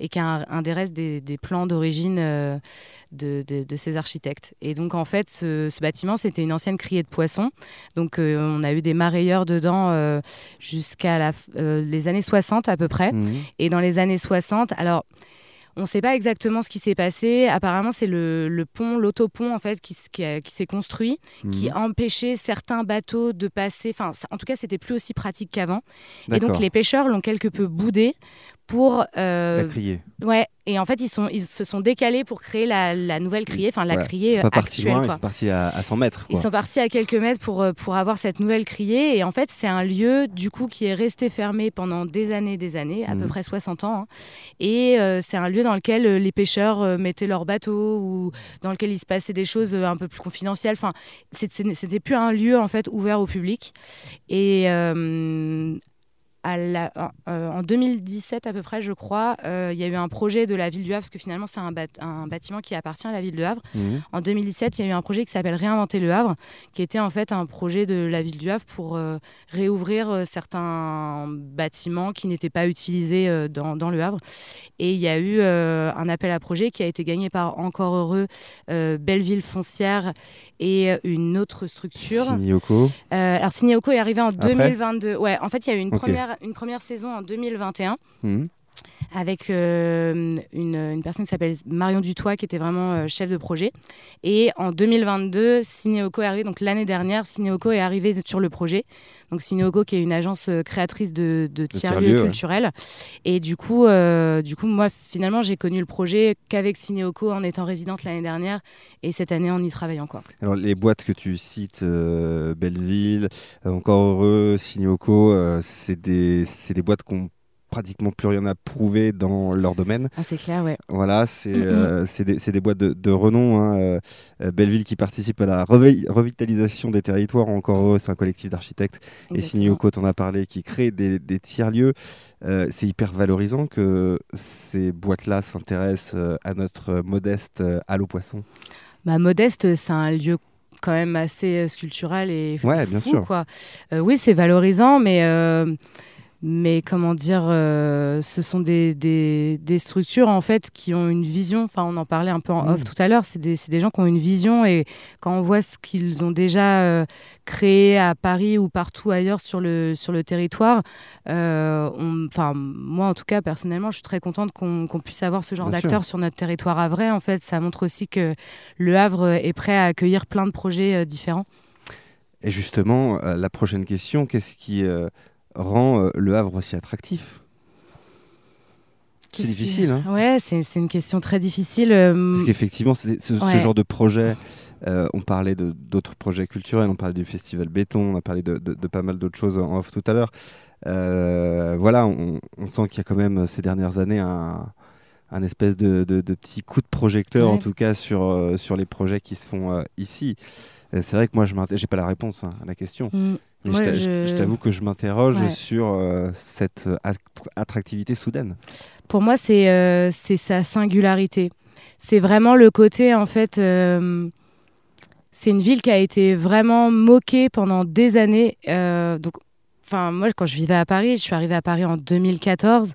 Speaker 3: et qui est un, un des restes des, des plans d'origine euh, de, de- de ces architectes. Et donc en fait ce, ce bâtiment c'était une ancienne criée de poissons. Donc on a eu des marailleurs dedans jusqu'à les années 60 à peu près.
Speaker 1: Mhm.
Speaker 3: Et dans les années 60, alors on ne sait pas exactement ce qui s'est passé. Apparemment, c'est le, le pont, l'autopont en fait, qui, s'est construit, qui
Speaker 1: Mhm.
Speaker 3: empêchait certains bateaux de passer. Enfin, ça- en tout cas, c'était plus aussi pratique qu'avant. Et donc, les pêcheurs l'ont quelque peu boudé pour euh,
Speaker 1: La criée.
Speaker 3: ouais et en fait ils sont ils se sont décalés pour créer la, la nouvelle criée enfin la
Speaker 1: Voilà.
Speaker 3: criée
Speaker 1: Ils sont pas partis
Speaker 3: actuelle
Speaker 1: loin, ils sont partis à, à 100 mètres.
Speaker 3: Ils sont partis à quelques mètres pour, euh, pour avoir cette nouvelle criée. Et en fait, c'est un lieu, du coup, qui est resté fermé pendant des années, des années, à
Speaker 1: Mhm.
Speaker 3: peu près 60 ans. hein. Et euh, c'est un lieu dans lequel les pêcheurs euh, mettaient leurs bateaux ou dans lequel il se passait des choses un peu plus confidentielles. Enfin, c'était plus un lieu, en fait, ouvert au public. Et... euh, à la- euh, en 2017 à peu près, je crois, euh, il y a eu un projet de la ville du Havre, parce que finalement c'est un, bat- un bâtiment qui appartient à la ville de Havre.
Speaker 1: Mhm.
Speaker 3: En 2017, il y a eu un projet qui s'appelle Réinventer le Havre, qui était en fait un projet de la ville du Havre pour euh, réouvrir euh, certains bâtiments qui n'étaient pas utilisés euh, dans, dans le Havre. Et il y a eu euh, un appel à projet qui a été gagné par Encore Heureux, euh, Belleville Foncière et une autre structure.
Speaker 1: Signoko.
Speaker 3: Euh, alors Signéoco est arrivé en
Speaker 1: Après
Speaker 3: 2022. Ouais, en fait, il y a eu une, première, une première saison en 2021
Speaker 1: Mhm.
Speaker 3: Avec euh, une, une personne qui s'appelle Marion Dutoit, qui était vraiment euh, chef de projet. Et en 2022, Cinéoco est arrivé. Donc l'année dernière, Cinéoco est arrivé sur le projet. Donc Cinéoco, qui est une agence euh, créatrice de, de tiers-lieux
Speaker 1: ouais.
Speaker 3: culturels. Et du coup, du coup, moi, finalement, j'ai connu le projet qu'avec Cinéoco en étant résidente l'année dernière. Et cette année, on y travaille encore.
Speaker 1: Alors les boîtes que tu cites, Belleville, Encore Heureux, euh, c'est des, des boîtes qui ont pratiquement plus rien à prouver dans leur domaine.
Speaker 3: Ah, c'est clair, ouais.
Speaker 1: Voilà, c'est euh, des, boîtes de, de renom. hein, euh, Belleville qui participe à la revi- revitalisation des territoires. Encore heureux, c'est un collectif d'architectes. Et. Signoko, t'en as parlé, qui crée des, des tiers-lieux. Euh, c'est hyper valorisant que ces boîtes-là s'intéressent euh, à notre modeste Allo Poisson.
Speaker 3: Bah, Modeste, c'est un lieu quand même assez sculptural et
Speaker 1: Ouais, bien
Speaker 3: fou,
Speaker 1: sûr.
Speaker 3: Quoi. Euh, oui, c'est valorisant, mais, euh, mais comment dire, euh, ce sont des, des, des structures en fait qui ont une vision. Enfin, on en parlait un peu en off
Speaker 1: Mm.
Speaker 3: tout à l'heure. C'est des, des gens qui ont une vision et quand on voit ce qu'ils ont déjà euh, créé à Paris ou partout ailleurs sur le, sur le territoire, euh, on- enfin, moi en tout cas personnellement, je suis très contente qu'on qu'on puisse avoir ce genre d'acteurs sur notre territoire à vrai. En fait, ça montre aussi que le Havre est prêt à accueillir plein de projets différents.
Speaker 1: Et justement, la prochaine question, qu'est-ce qui rend euh, le Havre aussi attractif C'est difficile, hein
Speaker 3: Ouais, c'est c'est une question très difficile. euh,
Speaker 1: Parce qu'effectivement, c'est- ce, ce genre de projet, euh, on parlait de- d'autres projets culturels, on parlait du festival Béton, on a parlé de, de- de pas mal d'autres choses en off tout à l'heure. Euh, voilà, on, on sent qu'il y a quand même ces dernières années un, un espèce de, de- petit coup de projecteur, en tout cas, sur, euh, sur les projets qui se font ici. C'est vrai que moi, je n'ai pas la réponse hein, à la question.
Speaker 3: mm,
Speaker 1: Mais
Speaker 3: Moi,
Speaker 1: je t'a-
Speaker 3: je-
Speaker 1: je t'avoue que je m'interroge
Speaker 3: Ouais.
Speaker 1: sur euh, cette att- attractivité soudaine.
Speaker 3: Pour moi, c'est euh, c'est sa singularité. C'est vraiment le côté, en fait. euh, c'est une ville qui a été vraiment moquée pendant des années. donc, enfin, moi, quand je vivais à Paris, je suis arrivée à Paris en 2014.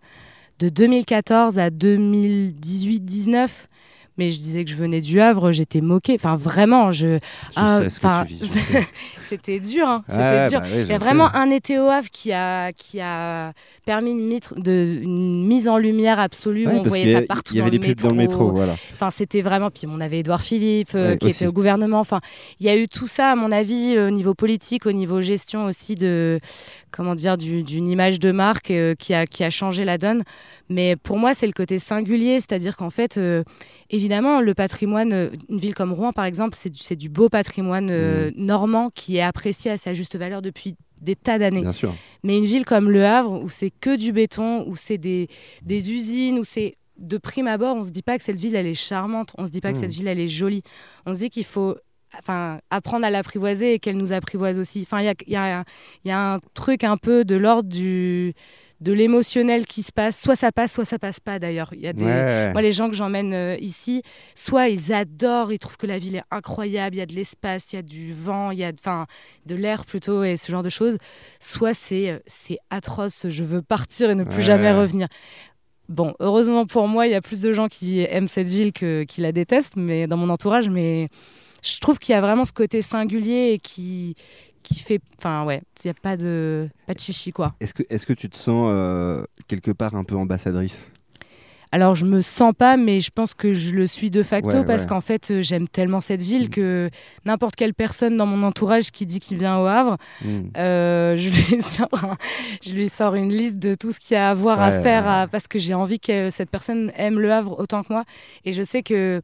Speaker 3: De 2014 à 2018-19, mais je disais que je venais du Havre, j'étais moquée. Enfin, vraiment, je.
Speaker 1: Je
Speaker 3: Ah,
Speaker 1: je.
Speaker 3: C'était dur, hein, c'était
Speaker 1: Ouais,
Speaker 3: dur.
Speaker 1: bah oui,
Speaker 3: Il y a vraiment
Speaker 1: sais.
Speaker 3: un été au Havre qui a, qui a permis une, mitre- de, une mise en lumière absolue.
Speaker 1: Ouais,
Speaker 3: on voyait ça partout
Speaker 1: Il y avait des pubs dans le métro, voilà.
Speaker 3: Enfin, c'était vraiment. Puis on avait Édouard Philippe euh,
Speaker 1: Ouais,
Speaker 3: qui
Speaker 1: aussi.
Speaker 3: était au gouvernement. Enfin, il y a eu tout ça, à mon avis, euh, au niveau politique, au niveau gestion aussi de, comment dire, du- d'une image de marque euh, qui, a, qui a changé la donne. Mais pour moi, c'est le côté singulier, c'est-à-dire qu'en fait, euh, évidemment, le patrimoine, euh, une ville comme Rouen, par exemple, c'est du, beau patrimoine
Speaker 1: Mmh.
Speaker 3: euh, normand qui est apprécié à sa juste valeur depuis des tas d'années.
Speaker 1: Bien sûr.
Speaker 3: Mais une ville comme Le Havre, où c'est que du béton, où c'est des, des usines, où c'est de prime abord, on se dit pas que cette ville elle est charmante, on se dit pas que
Speaker 1: Mm.
Speaker 3: cette ville elle est jolie. On se dit qu'il faut enfin apprendre à l'apprivoiser et qu'elle nous apprivoise aussi. Enfin il y a, il y, a, il y a un truc un peu de l'ordre du de l'émotionnel qui se passe, soit ça passe, soit ça passe pas d'ailleurs. Il y a des
Speaker 1: Ouais.
Speaker 3: moi, les gens que j'emmène euh, ici, soit ils adorent, ils trouvent que la ville est incroyable, il y a de l'espace, il y a du vent, il y a enfin, de l'air plutôt et ce genre de choses. Soit c'est euh, c'est atroce, je veux partir et ne plus
Speaker 1: Ouais.
Speaker 3: jamais revenir. Bon, heureusement pour moi, il y a plus de gens qui aiment cette ville que qui la détestent, mais dans mon entourage, mais je trouve qu'il y a vraiment ce côté singulier et qui qui fait, enfin ouais, il y a pas de pas de chichi quoi.
Speaker 1: Est-ce que, est que tu te sens euh, quelque part un peu ambassadrice?
Speaker 3: Alors je me sens pas, mais je pense que je le suis de facto
Speaker 1: Ouais,
Speaker 3: parce
Speaker 1: ouais.
Speaker 3: qu'en fait euh, j'aime tellement cette ville
Speaker 1: Mm.
Speaker 3: que n'importe quelle personne dans mon entourage qui dit qu'il vient au Havre,
Speaker 1: Mm.
Speaker 3: euh, je, lui sors un- je lui sors une liste de tout ce qu'il y a à voir, à faire, à- parce que j'ai envie que cette personne aime le Havre autant que moi. Et je sais que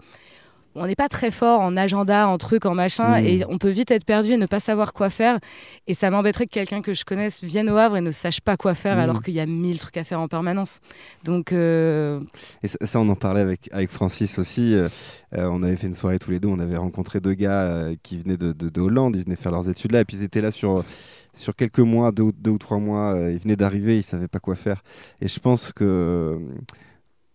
Speaker 3: on n'est pas très fort en agenda, en trucs, en machin,
Speaker 1: Mm.
Speaker 3: et on peut vite être perdu et ne pas savoir quoi faire. Et ça m'embêterait que quelqu'un que je connaisse vienne au Havre et ne sache pas quoi faire
Speaker 1: Mm.
Speaker 3: alors qu'il y a mille trucs à faire en permanence. Donc euh,
Speaker 1: Et ça, ça, on en parlait avec, avec Francis aussi. euh, euh, on avait fait une soirée tous les deux. On avait rencontré deux gars euh, qui venaient de, de- de Hollande. Ils venaient faire leurs études là. Et puis ils étaient là sur, sur quelques mois, deux, ou- deux ou trois mois. ils venaient d'arriver. Ils savaient pas quoi faire. Et je pense que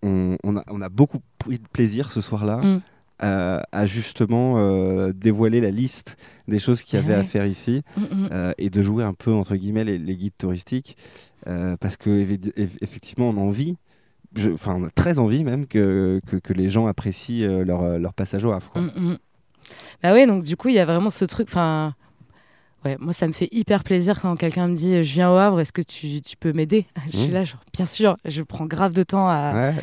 Speaker 1: on, on a, on a beaucoup pris de plaisir ce soir-là.
Speaker 3: Mm.
Speaker 1: À- à justement euh, dévoiler la liste des choses qu'il y
Speaker 3: Eh
Speaker 1: avait à
Speaker 3: ouais.
Speaker 1: faire ici
Speaker 3: mm, mm.
Speaker 1: euh, et de jouer un peu entre guillemets les, les guides touristiques euh, parce que effectivement on a envie enfin on a très envie même que, que, que les gens apprécient leur, leur passage au Havre quoi.
Speaker 3: Mm, mm. Bah oui, donc du coup, il y a vraiment ce truc. Enfin, ouais, moi, ça me fait hyper plaisir quand quelqu'un me dit Je viens au Havre, est-ce que tu, tu peux m'aider? Je suis
Speaker 1: Mm.
Speaker 3: là, genre, bien sûr, je prends grave de temps à.
Speaker 1: Ouais.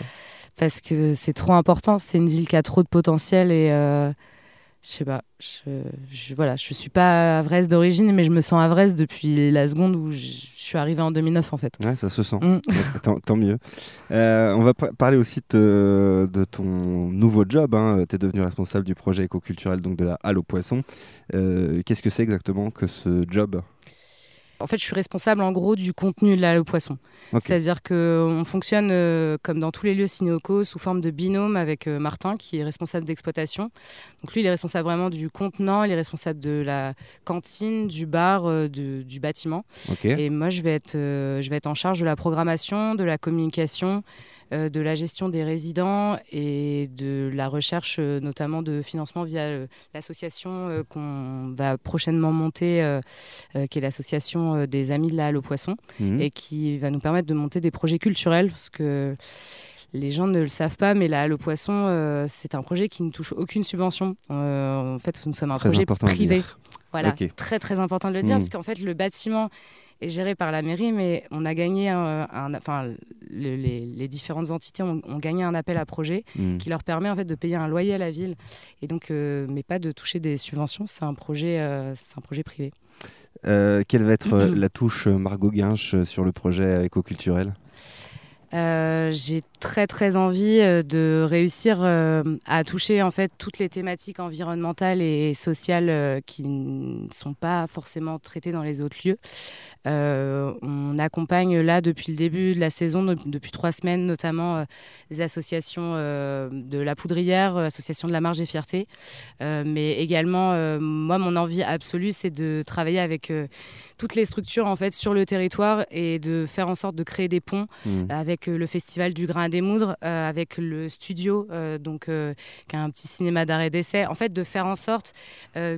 Speaker 3: Parce que c'est trop important. C'est une ville qui a trop de potentiel et. euh, je sais pas, je, je, voilà, je suis pas avraise d'origine, mais je me sens avraise depuis la seconde où je, suis arrivée en 2009 en fait.
Speaker 1: Ouais, ça se sent.
Speaker 3: Mm.
Speaker 1: tant, tant mieux. Euh, on va pa- parler aussi de, de ton nouveau job. Tu es devenu responsable du projet éco-culturel donc de la Halle aux Poissons. Euh, Qu'est-ce que c'est exactement que ce job?
Speaker 3: En fait, je suis responsable en gros du contenu de la.
Speaker 1: Ok.
Speaker 3: C'est-à-dire qu'on fonctionne euh, comme dans tous les lieux Cinéoco sous forme de binôme avec euh, Martin qui est responsable d'exploitation. Donc lui, il est responsable vraiment du contenant, il est responsable de la cantine, du bar, euh, de- du bâtiment. Et moi, je vais, être, je vais être en charge de la programmation, de la communication, de la gestion des résidents et de la recherche euh, notamment de financement via euh, l'association euh, qu'on va prochainement monter, euh, euh, qui est l'association euh, des Amis de la Halle aux Poissons
Speaker 1: Mhm.
Speaker 3: et qui va nous permettre de monter des projets culturels parce que les gens ne le savent pas, mais la Halle aux Poissons, euh, c'est un projet qui ne touche aucune subvention. Euh, en fait, nous sommes un
Speaker 1: Très
Speaker 3: projet privé.
Speaker 1: dire.
Speaker 3: Voilà,
Speaker 1: Ok.
Speaker 3: très très important de le dire
Speaker 1: Mm.
Speaker 3: parce qu'en fait, le bâtiment est géré par la mairie, mais on a gagné un, un- enfin, le- les, les différentes entités ont, ont gagné un appel à projet
Speaker 1: Mhm.
Speaker 3: qui leur permet en fait de payer un loyer à la ville et donc, euh, mais pas de toucher des subventions. C'est un projet, euh, c'est un projet privé.
Speaker 1: Euh, quelle va être
Speaker 3: Mhm.
Speaker 1: la touche Margot Guinche sur le projet éco-culturel?
Speaker 3: Euh, j'ai très très envie euh, de réussir euh, à toucher en fait toutes les thématiques environnementales et sociales qui ne sont pas forcément traitées dans les autres lieux. Euh, on accompagne là depuis le début de la saison, de- depuis trois semaines notamment, euh, des associations euh, de la Poudrière, association de la Marge et Fierté, Euh, mais également moi mon envie absolue c'est de travailler avec toutes les structures en fait sur le territoire et de faire en sorte de créer des ponts
Speaker 1: Mhm.
Speaker 3: avec le festival du grain des moudres, avec le studio, donc qui a un petit cinéma d'arrêt d'essai. En fait, de faire en sorte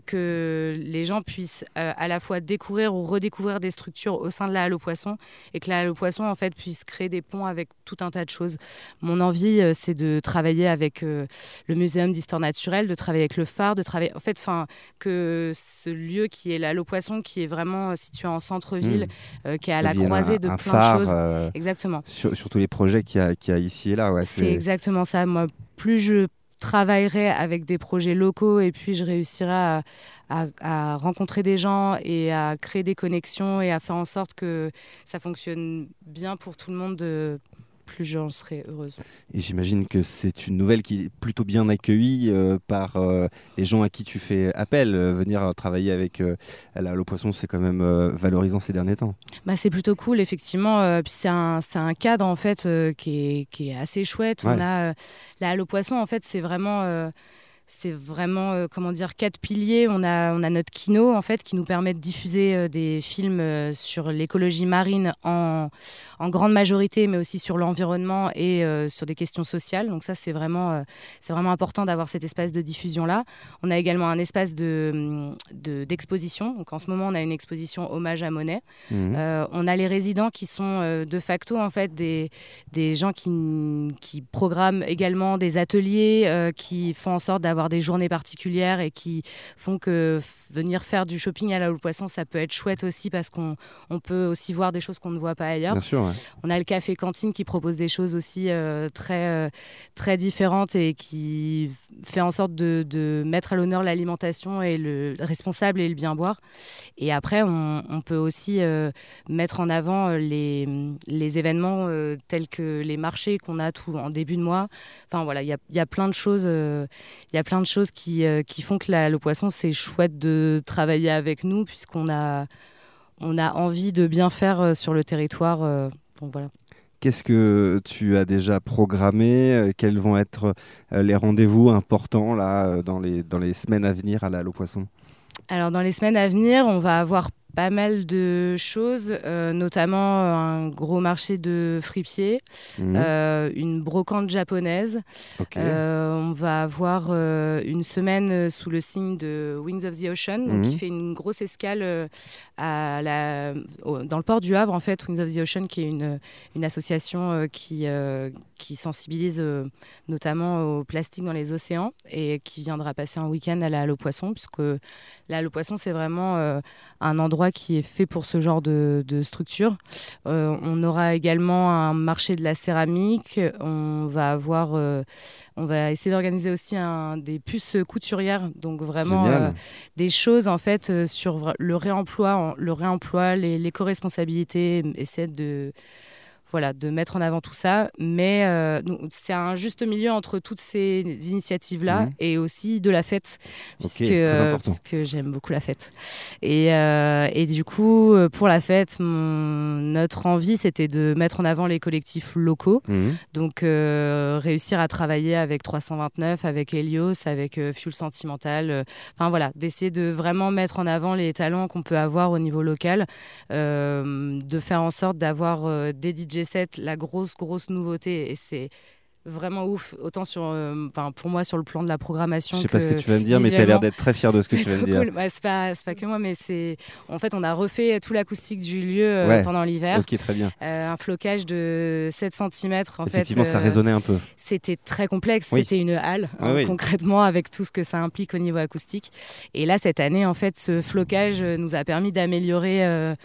Speaker 3: que les gens puissent à la fois découvrir ou redécouvrir des structures au sein de la Halle aux Poissons et que la Halle aux Poissons en fait puisse créer des ponts avec tout un tas de choses. Mon envie, euh, c'est de travailler avec euh, le Muséum d'histoire naturelle, de travailler avec le phare, de travailler, en fait, enfin, que ce lieu qui est la Halle aux Poissons, qui est vraiment euh, situé en centre-ville, euh, qui est à la croisée
Speaker 1: un-
Speaker 3: de
Speaker 1: un
Speaker 3: plein
Speaker 1: phare,
Speaker 3: de choses. Exactement.
Speaker 1: sur, sur tous les projets qu'il y, a- qu'il y a ici et là. Ouais,
Speaker 3: C'est exactement ça. Moi, plus je travaillerai avec des projets locaux et puis je réussirai à, rencontrer des gens et à créer des connexions et à faire en sorte que ça fonctionne bien pour tout le monde, de- plus j'en serai heureuse.
Speaker 1: Et j'imagine que c'est une nouvelle qui est plutôt bien accueillie euh, par euh, les gens à qui tu fais appel. Euh, venir travailler avec aux Poissons, c'est quand même valorisant ces derniers temps.
Speaker 3: Bah, c'est plutôt cool, effectivement. Puis c'est un, un cadre en fait qui, est, qui est assez chouette.
Speaker 1: Ouais.
Speaker 3: On a la Halle aux Poissons, en fait, c'est vraiment. C'est vraiment, euh, comment dire, quatre piliers. On a, on a notre kino, en fait, qui nous permet de diffuser euh, des films euh, sur l'écologie marine en, en grande majorité, mais aussi sur l'environnement et sur des questions sociales. Donc ça, c'est vraiment, c'est vraiment important d'avoir cet espace de diffusion-là. On a également un espace de, hum, de- d'exposition. Donc en ce moment, on a une exposition hommage à Monet. Euh, on a les résidents qui sont de facto en fait des, des gens qui, qui programment également des ateliers, qui font en sorte d'avoir des journées particulières et qui font que venir faire du shopping à la Poisson, ça peut être chouette aussi parce qu'on on peut aussi voir des choses qu'on ne voit pas ailleurs.
Speaker 1: Bien sûr. ouais.
Speaker 3: On a le café cantine qui propose des choses aussi euh, très, euh, très différentes et qui fait en sorte de, de mettre à l'honneur l'alimentation et le responsable et le bien boire. Et après, on, on peut aussi euh, mettre en avant les, les événements euh, tels que les marchés qu'on a tout en début de mois. Enfin voilà, il y a, y a plein de choses, euh, il y a plein de choses qui, euh, qui font que la- le poisson c'est chouette de travailler avec nous puisqu'on a, on a envie de bien faire euh, sur le territoire. euh, donc voilà.
Speaker 1: Qu'est-ce que tu as déjà programmé Quels vont être les rendez-vous importants là dans les, dans les semaines à venir à la Poisson?
Speaker 3: Alors dans les semaines à venir, on va avoir pas mal de choses, euh, notamment euh, un gros marché de fripiers,
Speaker 1: Mhm.
Speaker 3: euh, une brocante japonaise. Euh, on va avoir une semaine sous le signe de Wings of the Ocean, donc
Speaker 1: Mhm.
Speaker 3: qui fait une grosse escale à la, au- dans le port du Havre, en fait, Wings of the Ocean, qui est une, une association qui, qui sensibilise notamment au plastique dans les océans et qui viendra passer un week-end à la Halle aux Poissons, puisque la Halle aux Poissons, c'est vraiment un endroit qui est fait pour ce genre de, de structure. Euh, on aura également un marché de la céramique. On va avoir, euh, on va essayer d'organiser aussi un, des puces couturières, donc vraiment euh, des choses en fait sur le réemploi, le réemploi, les- l'éco-responsabilité, essayer de voilà, de mettre en avant tout ça. Mais euh, c'est un juste milieu entre toutes ces initiatives-là
Speaker 1: Mhm.
Speaker 3: et aussi de la fête, puisque, euh, puisque j'aime beaucoup la fête. Et, euh, et du coup, pour la fête, mon- notre envie, c'était de mettre en avant les collectifs locaux.
Speaker 1: Mhm.
Speaker 3: Donc, réussir à travailler avec 329, avec Helios, avec Fuel Sentimental. Enfin, voilà, d'essayer de vraiment mettre en avant les talents qu'on peut avoir au niveau local, de faire en sorte d'avoir des DJ la grosse, grosse nouveauté. Et c'est vraiment ouf, autant sur, euh, enfin, pour moi, sur le plan de la programmation.
Speaker 1: Je sais pas ce que tu vas me dire, mais tu as l'air d'être très fier de ce que tu de
Speaker 3: trop
Speaker 1: dire.
Speaker 3: cool. Bah, c'est pas, que moi, mais c'est. En fait, on a refait tout l'acoustique du lieu euh,
Speaker 1: Ouais.
Speaker 3: pendant l'hiver.
Speaker 1: Ok, très bien.
Speaker 3: Euh, un flocage de 7 cm. En
Speaker 1: Effectivement,
Speaker 3: fait,
Speaker 1: ça
Speaker 3: euh,
Speaker 1: résonnait un peu.
Speaker 3: c'était très complexe.
Speaker 1: Oui.
Speaker 3: C'était une halle, hein,
Speaker 1: oui.
Speaker 3: concrètement, avec tout ce que ça implique au niveau acoustique. Et là, cette année, en fait, ce flocage nous a permis d'améliorer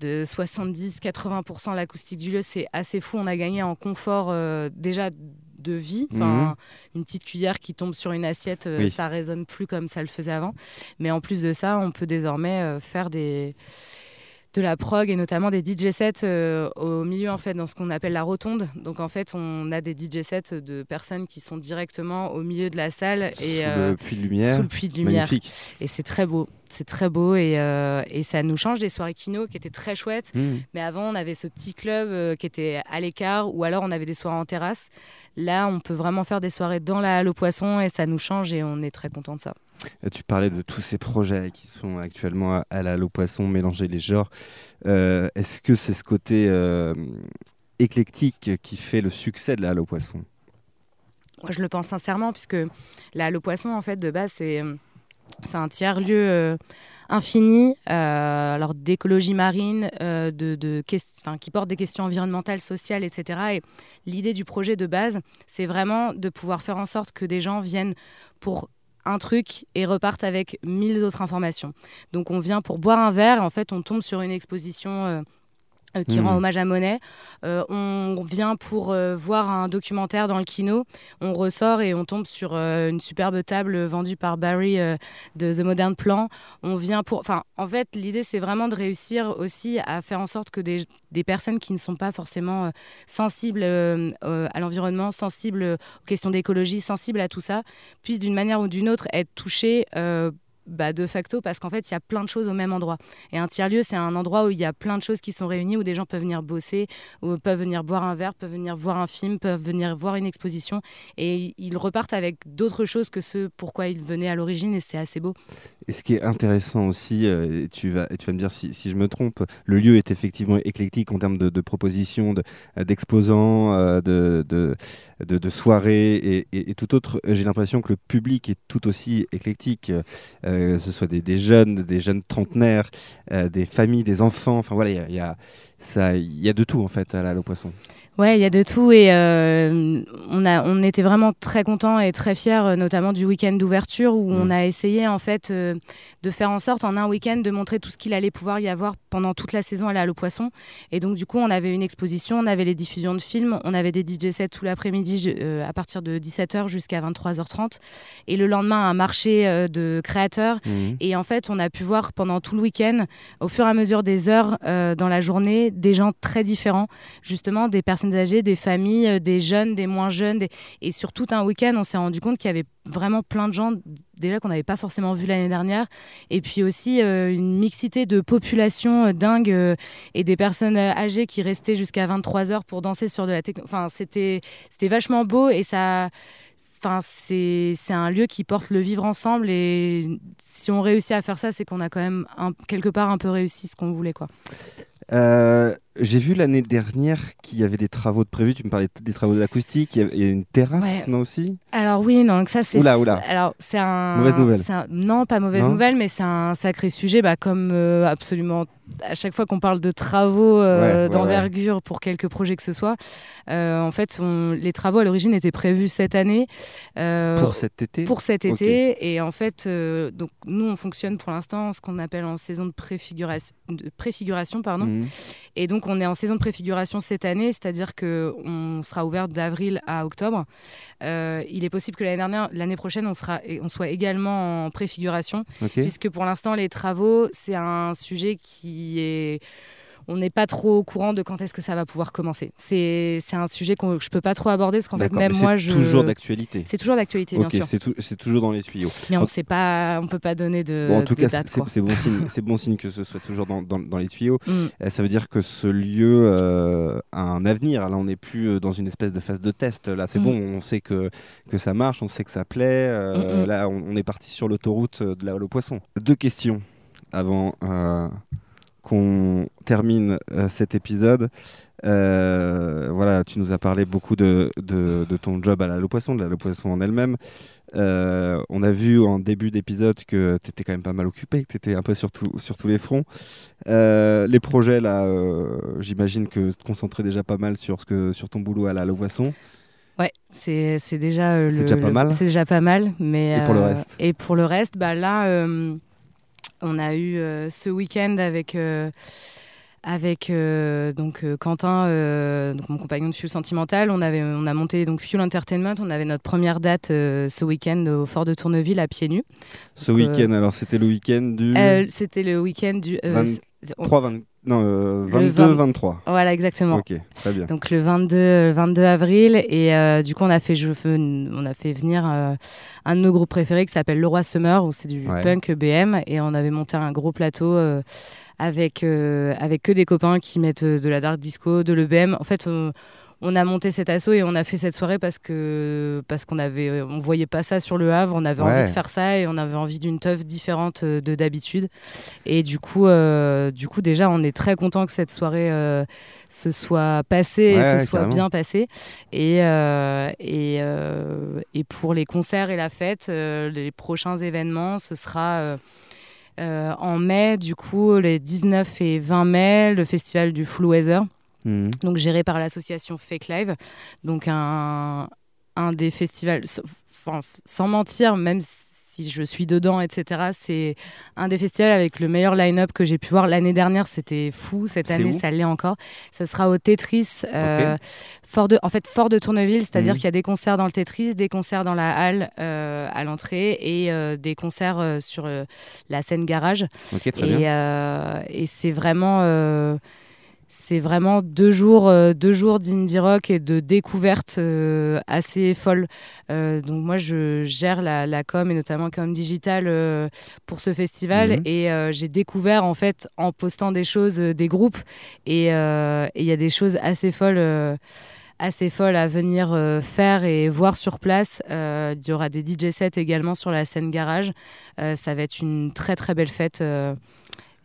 Speaker 3: de 70-80% l'acoustique du lieu. C'est assez fou. On a gagné en confort euh, déjà de vie. Enfin, une petite cuillère qui tombe sur une assiette, euh,
Speaker 1: Mhm. Oui.
Speaker 3: ça résonne plus comme ça le faisait avant. Mais en plus de ça, on peut désormais euh, faire des de la prog et notamment des DJ sets euh, au milieu en fait dans ce qu'on appelle la rotonde. Donc en fait, on a des DJ sets de personnes qui sont directement au milieu de la salle et
Speaker 1: Sous
Speaker 3: euh,
Speaker 1: le puits de lumière.
Speaker 3: sous le puits de lumière.
Speaker 1: Magnifique.
Speaker 3: Et c'est très beau. C'est très beau et, euh, et ça nous change des soirées kino qui étaient très chouettes.
Speaker 1: Mhm.
Speaker 3: Mais avant, on avait ce petit club qui était à l'écart ou alors on avait des soirées en terrasse. Là, on peut vraiment faire des soirées dans la halle aux poissons et ça nous change et on est très content de ça.
Speaker 1: Tu parlais de tous ces projets qui sont actuellement à, à la Halle au Poisson, mélanger les genres. Euh, Est-ce que c'est ce côté euh, éclectique qui fait le succès de la Halle au Poisson
Speaker 3: je le pense sincèrement, puisque la Halle aux Poissons, en fait, de base, c'est euh, un tiers-lieu infini, alors d'écologie marine, de, qui porte des questions environnementales, sociales, etc. Et l'idée du projet de base, c'est vraiment de pouvoir faire en sorte que des gens viennent pour un truc et repartent avec mille autres informations. Donc on vient pour boire un verre, et en fait on tombe sur une exposition euh, qui rend hommage à Monet. Euh, on vient pour euh, voir un documentaire dans le kino, on ressort et on tombe sur une superbe table vendue par Barry de The Modern Plan. On vient pour, enfin, en fait, l'idée c'est vraiment de réussir aussi à faire en sorte que des, des personnes qui ne sont pas forcément sensibles à l'environnement, sensibles aux questions d'écologie, sensibles à tout ça, puissent d'une manière ou d'une autre être touchées. Bah, de facto parce qu'en fait il y a plein de choses au même endroit. Et un tiers lieu c'est un endroit où il y a plein de choses qui sont réunies où des gens peuvent venir bosser où peuvent venir boire un verre peuvent venir voir un film peuvent venir voir une exposition. Et ils repartent avec d'autres choses que ce pourquoi ils venaient à l'origine et c'est assez beau.
Speaker 1: Et ce qui est intéressant aussi, euh, tu, vas, tu vas me dire si, si je me trompe, le lieu est effectivement éclectique en termes de, de propositions, de- d'exposants, euh, de, de, de, soirées et, et- et tout autre. J'ai l'impression que le public est tout aussi éclectique, euh, que ce soit des, jeunes, des jeunes trentenaires, euh, des familles, des enfants. Enfin voilà, il y, a, ça, il y a de tout en fait à la, poisson.
Speaker 3: Ouais, il y a de tout et euh, on, a, on était vraiment très contents et très fiers, euh, notamment du week-end d'ouverture où on
Speaker 1: Mm.
Speaker 3: a essayé en fait euh, de faire en sorte en un week-end de montrer tout ce qu'il allait pouvoir y avoir pendant toute la saison à la Poissons. Et donc du coup, on avait une exposition, on avait les diffusions de films, on avait des DJ sets tout l'après-midi euh, à partir de 17h jusqu'à 23h30 et le lendemain un marché de créateurs
Speaker 1: Mhm.
Speaker 3: et en fait, on a pu voir pendant tout le week-end, au fur et à mesure des heures dans la journée, des gens très différents, justement des personnes âgées, des familles, euh, des jeunes, des moins jeunes. Et sur tout un week-end, on s'est rendu compte qu'il y avait vraiment plein de gens déjà qu'on n'avait pas forcément vu l'année dernière. Et puis aussi euh, une mixité de population euh, dingue euh, et des personnes euh, âgées qui restaient jusqu'à 23 heures pour danser sur de la techno. Enfin, c'était c'était vachement beau et ça. Enfin, c'est un lieu qui porte le vivre ensemble et si on réussit à faire ça, c'est qu'on a quand même quelque part un peu réussi ce qu'on voulait. Quoi.
Speaker 1: Euh, J'ai vu l'année dernière qu'il y avait des travaux de prévus. Tu me parlais des travaux de l'acoustique. Il y a- une terrasse,
Speaker 3: Ouais.
Speaker 1: non aussi?
Speaker 3: Alors oui, non, donc ça c'est
Speaker 1: Oula, oula.
Speaker 3: alors c'est un
Speaker 1: Mauvaise nouvelle.
Speaker 3: un- non, pas mauvaise
Speaker 1: Non
Speaker 3: nouvelle, mais c'est un sacré sujet, bah, comme euh, absolument à chaque fois qu'on parle de travaux euh,
Speaker 1: Ouais, ouais,
Speaker 3: d'envergure pour quelque projet que ce soit. euh, en fait, on- les travaux à l'origine étaient prévus cette année.
Speaker 1: pour cet été?
Speaker 3: pour cet été. Et en fait, donc nous, on fonctionne pour l'instant ce qu'on appelle en saison de préfiguration, de préfiguration pardon.
Speaker 1: Mhm.
Speaker 3: Et donc, on est en saison de préfiguration cette année, c'est-à-dire qu'on sera ouvert d'avril à octobre. Euh, il est possible que l'année dernière, l'année prochaine, on, sera, on soit également en préfiguration, puisque pour l'instant, les travaux, c'est un sujet qui est. On n'est pas trop au courant de quand est-ce que ça va pouvoir commencer. C'est un sujet que je peux pas trop aborder, parce qu'en fait, même moi,
Speaker 1: c'est
Speaker 3: je.
Speaker 1: toujours d'actualité.
Speaker 3: C'est toujours d'actualité, bien
Speaker 1: Ok,
Speaker 3: sûr.
Speaker 1: c'est tou- c'est toujours dans les tuyaux.
Speaker 3: Mais on
Speaker 1: En-
Speaker 3: sait pas, on peut pas donner de,
Speaker 1: Bon, en tout
Speaker 3: de
Speaker 1: cas, c'est bon signe. C'est bon signe que ce soit toujours dans, dans- dans les tuyaux.
Speaker 3: Mm.
Speaker 1: Euh, ça veut dire que ce lieu euh, a un avenir. Là, on n'est plus euh, dans une espèce de phase de test. Là, c'est
Speaker 3: Mm.
Speaker 1: bon. On sait que, que ça marche. On sait que ça plaît. Euh,
Speaker 3: Mm.
Speaker 1: Là, on, on est parti sur l'autoroute de la Halle aux Poissons. Deux questions avant qu'on termine euh, cet épisode. Euh, voilà, tu nous as parlé beaucoup de, de, de ton job à la Poissons, de la Poissons en elle-même. Euh, on a vu en début d'épisode que tu étais quand même pas mal occupé, que tu étais un peu sur, tout- sur tous les fronts. Les projets, là, j'imagine que te concentrais déjà pas mal sur, ce que, sur ton boulot à la Poissons.
Speaker 3: Ouais, c'est déjà
Speaker 1: C'est
Speaker 3: le-
Speaker 1: déjà pas
Speaker 3: le-
Speaker 1: mal.
Speaker 3: C'est déjà pas mal, mais
Speaker 1: Et pour le reste
Speaker 3: Et pour le reste, bah là, on a eu euh, ce week-end avec euh, avec euh, donc euh, Quentin, euh, donc mon compagnon de Fuel Sentimental. On avait on a monté donc Fuel Entertainment. On avait notre première date ce week-end au Fort de Tourneville à pieds nus.
Speaker 1: Ce week-end, alors c'était le week-end du
Speaker 3: C'était le week-end du
Speaker 1: 20
Speaker 3: c'est- on-
Speaker 1: 3, 20 non, euh,
Speaker 3: Le
Speaker 1: 22,
Speaker 3: 20.
Speaker 1: 23.
Speaker 3: Voilà, exactement.
Speaker 1: Ok, très bien.
Speaker 3: Donc le 22, euh, 22 avril et euh, du coup on a fait je, on a fait venir euh, un de nos groupes préférés qui s'appelle Le Roi Summer où c'est du
Speaker 1: Ouais.
Speaker 3: punk BM et on avait monté un gros plateau euh, avec avec que des copains qui mettent de la dark disco, de l'EBM. En fait on, a monté cet assaut et on a fait cette soirée parce que parce qu'on avait euh, on voyait pas ça sur le Havre, on avait
Speaker 1: Ouais.
Speaker 3: envie de faire ça et on avait envie d'une teuf différente euh, de d'habitude. Et du coup euh, du coup déjà on est très content que cette soirée euh, se soit passée
Speaker 1: Ouais,
Speaker 3: et
Speaker 1: ouais,
Speaker 3: se soit
Speaker 1: carrément.
Speaker 3: bien passée. Et euh, et et pour les concerts et la fête, les prochains événements, ce sera en mai, du coup, les 19 et 20 mai, le festival du Full Weather
Speaker 1: Mhm.
Speaker 3: donc géré par l'association Fake Live, donc un, un des festivals, enfin, sans mentir, même si je suis dedans, etc., c'est un des festivals avec le meilleur line-up que j'ai pu voir l'année dernière, c'était fou, cette année ça l'est encore. Ce sera au Tetris, euh, fort de, en fait fort de Tourneville, c'est-à-dire
Speaker 1: Mhm.
Speaker 3: qu'il y a des concerts dans le Tetris, des concerts dans la halle euh, à l'entrée et euh, des concerts sur la scène garage.
Speaker 1: Très.
Speaker 3: Et, et c'est vraiment, c'est vraiment deux jours, euh, deux jours d'indie rock et de découvertes euh, assez folles. Euh, donc moi, je gère la, la com et notamment com digital euh, pour ce festival
Speaker 1: Mhm.
Speaker 3: et euh, j'ai découvert en fait en postant des choses, euh, des groupes et il y a des choses assez folles. assez folles à venir faire et voir sur place. Il y aura des DJ sets également sur la scène garage. Ça va être une très très belle fête.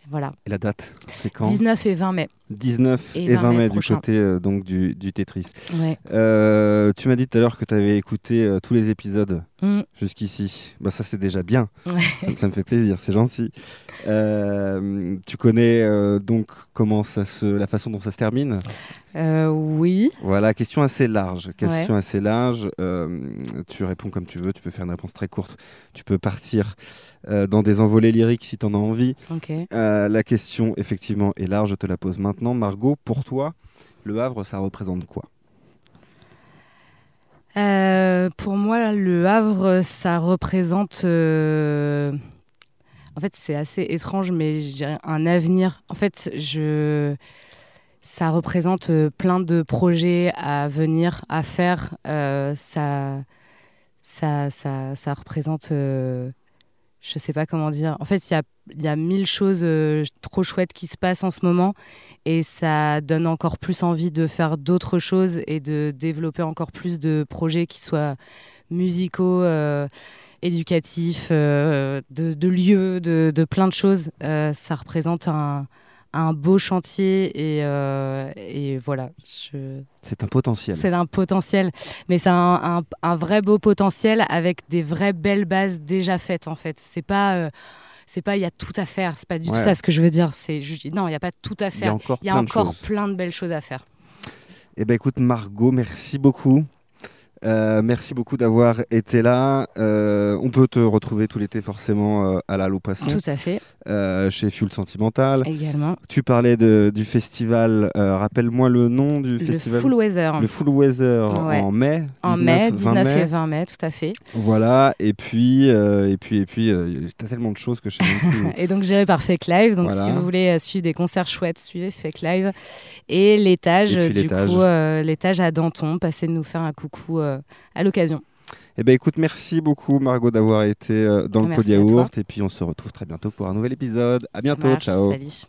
Speaker 3: voilà.
Speaker 1: Et la date, c'est quand?
Speaker 3: 19 et 20 mai.
Speaker 1: 19 et
Speaker 3: et
Speaker 1: 20
Speaker 3: 20 mai
Speaker 1: mai du côté euh, donc du, du Tetris.
Speaker 3: Ouais.
Speaker 1: Euh, tu m'as dit tout à l'heure que tu avais écouté euh, tous les épisodes
Speaker 3: Mm.
Speaker 1: jusqu'ici. Bah, ça, c'est déjà bien.
Speaker 3: Ouais.
Speaker 1: Ça, ça me fait plaisir, c'est gentil. Tu connais donc comment ça se, la façon dont ça se termine?
Speaker 3: Oui.
Speaker 1: Voilà, question assez large. Question assez large. Tu réponds comme tu veux. Tu peux faire une réponse très courte. Tu peux partir dans des envolées lyriques si tu en as envie. La question, effectivement, est large. Je te la pose maintenant. Margot, pour toi, le Havre, ça représente quoi?
Speaker 3: Euh, pour moi, le Havre, ça représente. euh, En fait, c'est assez étrange, mais je dirais un avenir. En fait, je. Ça représente euh, plein de projets à venir, à faire. Ça, ça, ça, ça représente. Je sais pas comment dire. En fait, il y a, y a mille choses euh, trop chouettes qui se passent en ce moment et ça donne encore plus envie de faire d'autres choses et de développer encore plus de projets qui soient musicaux, euh, éducatifs, euh, de, de lieux, de, de plein de choses. Ça représente un, un beau chantier et, euh, et voilà. Je...
Speaker 1: C'est un potentiel.
Speaker 3: C'est un potentiel, mais c'est un, un- un vrai beau potentiel avec des vraies belles bases déjà faites en fait. C'est pas, euh, c'est pas, il y a tout à faire. C'est pas du
Speaker 1: Ouais.
Speaker 3: tout ça ce que je veux dire. C'est juste, non, il y a pas tout à
Speaker 1: Il y a
Speaker 3: faire.
Speaker 1: encore
Speaker 3: Il y a
Speaker 1: plein de
Speaker 3: encore plein de belles choses à faire.
Speaker 1: Eh ben écoute Margot, merci beaucoup. Euh, merci beaucoup d'avoir été là. Euh, on peut te retrouver tout l'été forcément euh, à la Loupasson,
Speaker 3: Tout à fait,
Speaker 1: chez Fuel Sentimental.
Speaker 3: également.
Speaker 1: Tu parlais de, du festival. Rappelle-moi le nom du
Speaker 3: Le
Speaker 1: festival.
Speaker 3: Full Weather
Speaker 1: Le Full Weather
Speaker 3: Ouais.
Speaker 1: en mai.
Speaker 3: en
Speaker 1: 19,
Speaker 3: mai,
Speaker 1: 20
Speaker 3: 19
Speaker 1: mai.
Speaker 3: et 20 mai, tout à fait.
Speaker 1: Voilà. Et puis, et puis, et puis, t'as tellement de choses que je sais même plus.
Speaker 3: Et donc géré par Fake Live. Donc
Speaker 1: Voilà.
Speaker 3: si vous voulez suivre des concerts chouettes, suivez Fake Live. Et l'étage, du coup, l'étage à Danton. Passez de nous faire un coucou à l'occasion.
Speaker 1: Eh ben écoute, merci beaucoup Margot d'avoir été euh, dans le
Speaker 3: Merci à toi.
Speaker 1: Yaourt. Et puis on se retrouve très bientôt pour un nouvel épisode. À bientôt.
Speaker 3: Marche,
Speaker 1: Ciao.
Speaker 3: salut.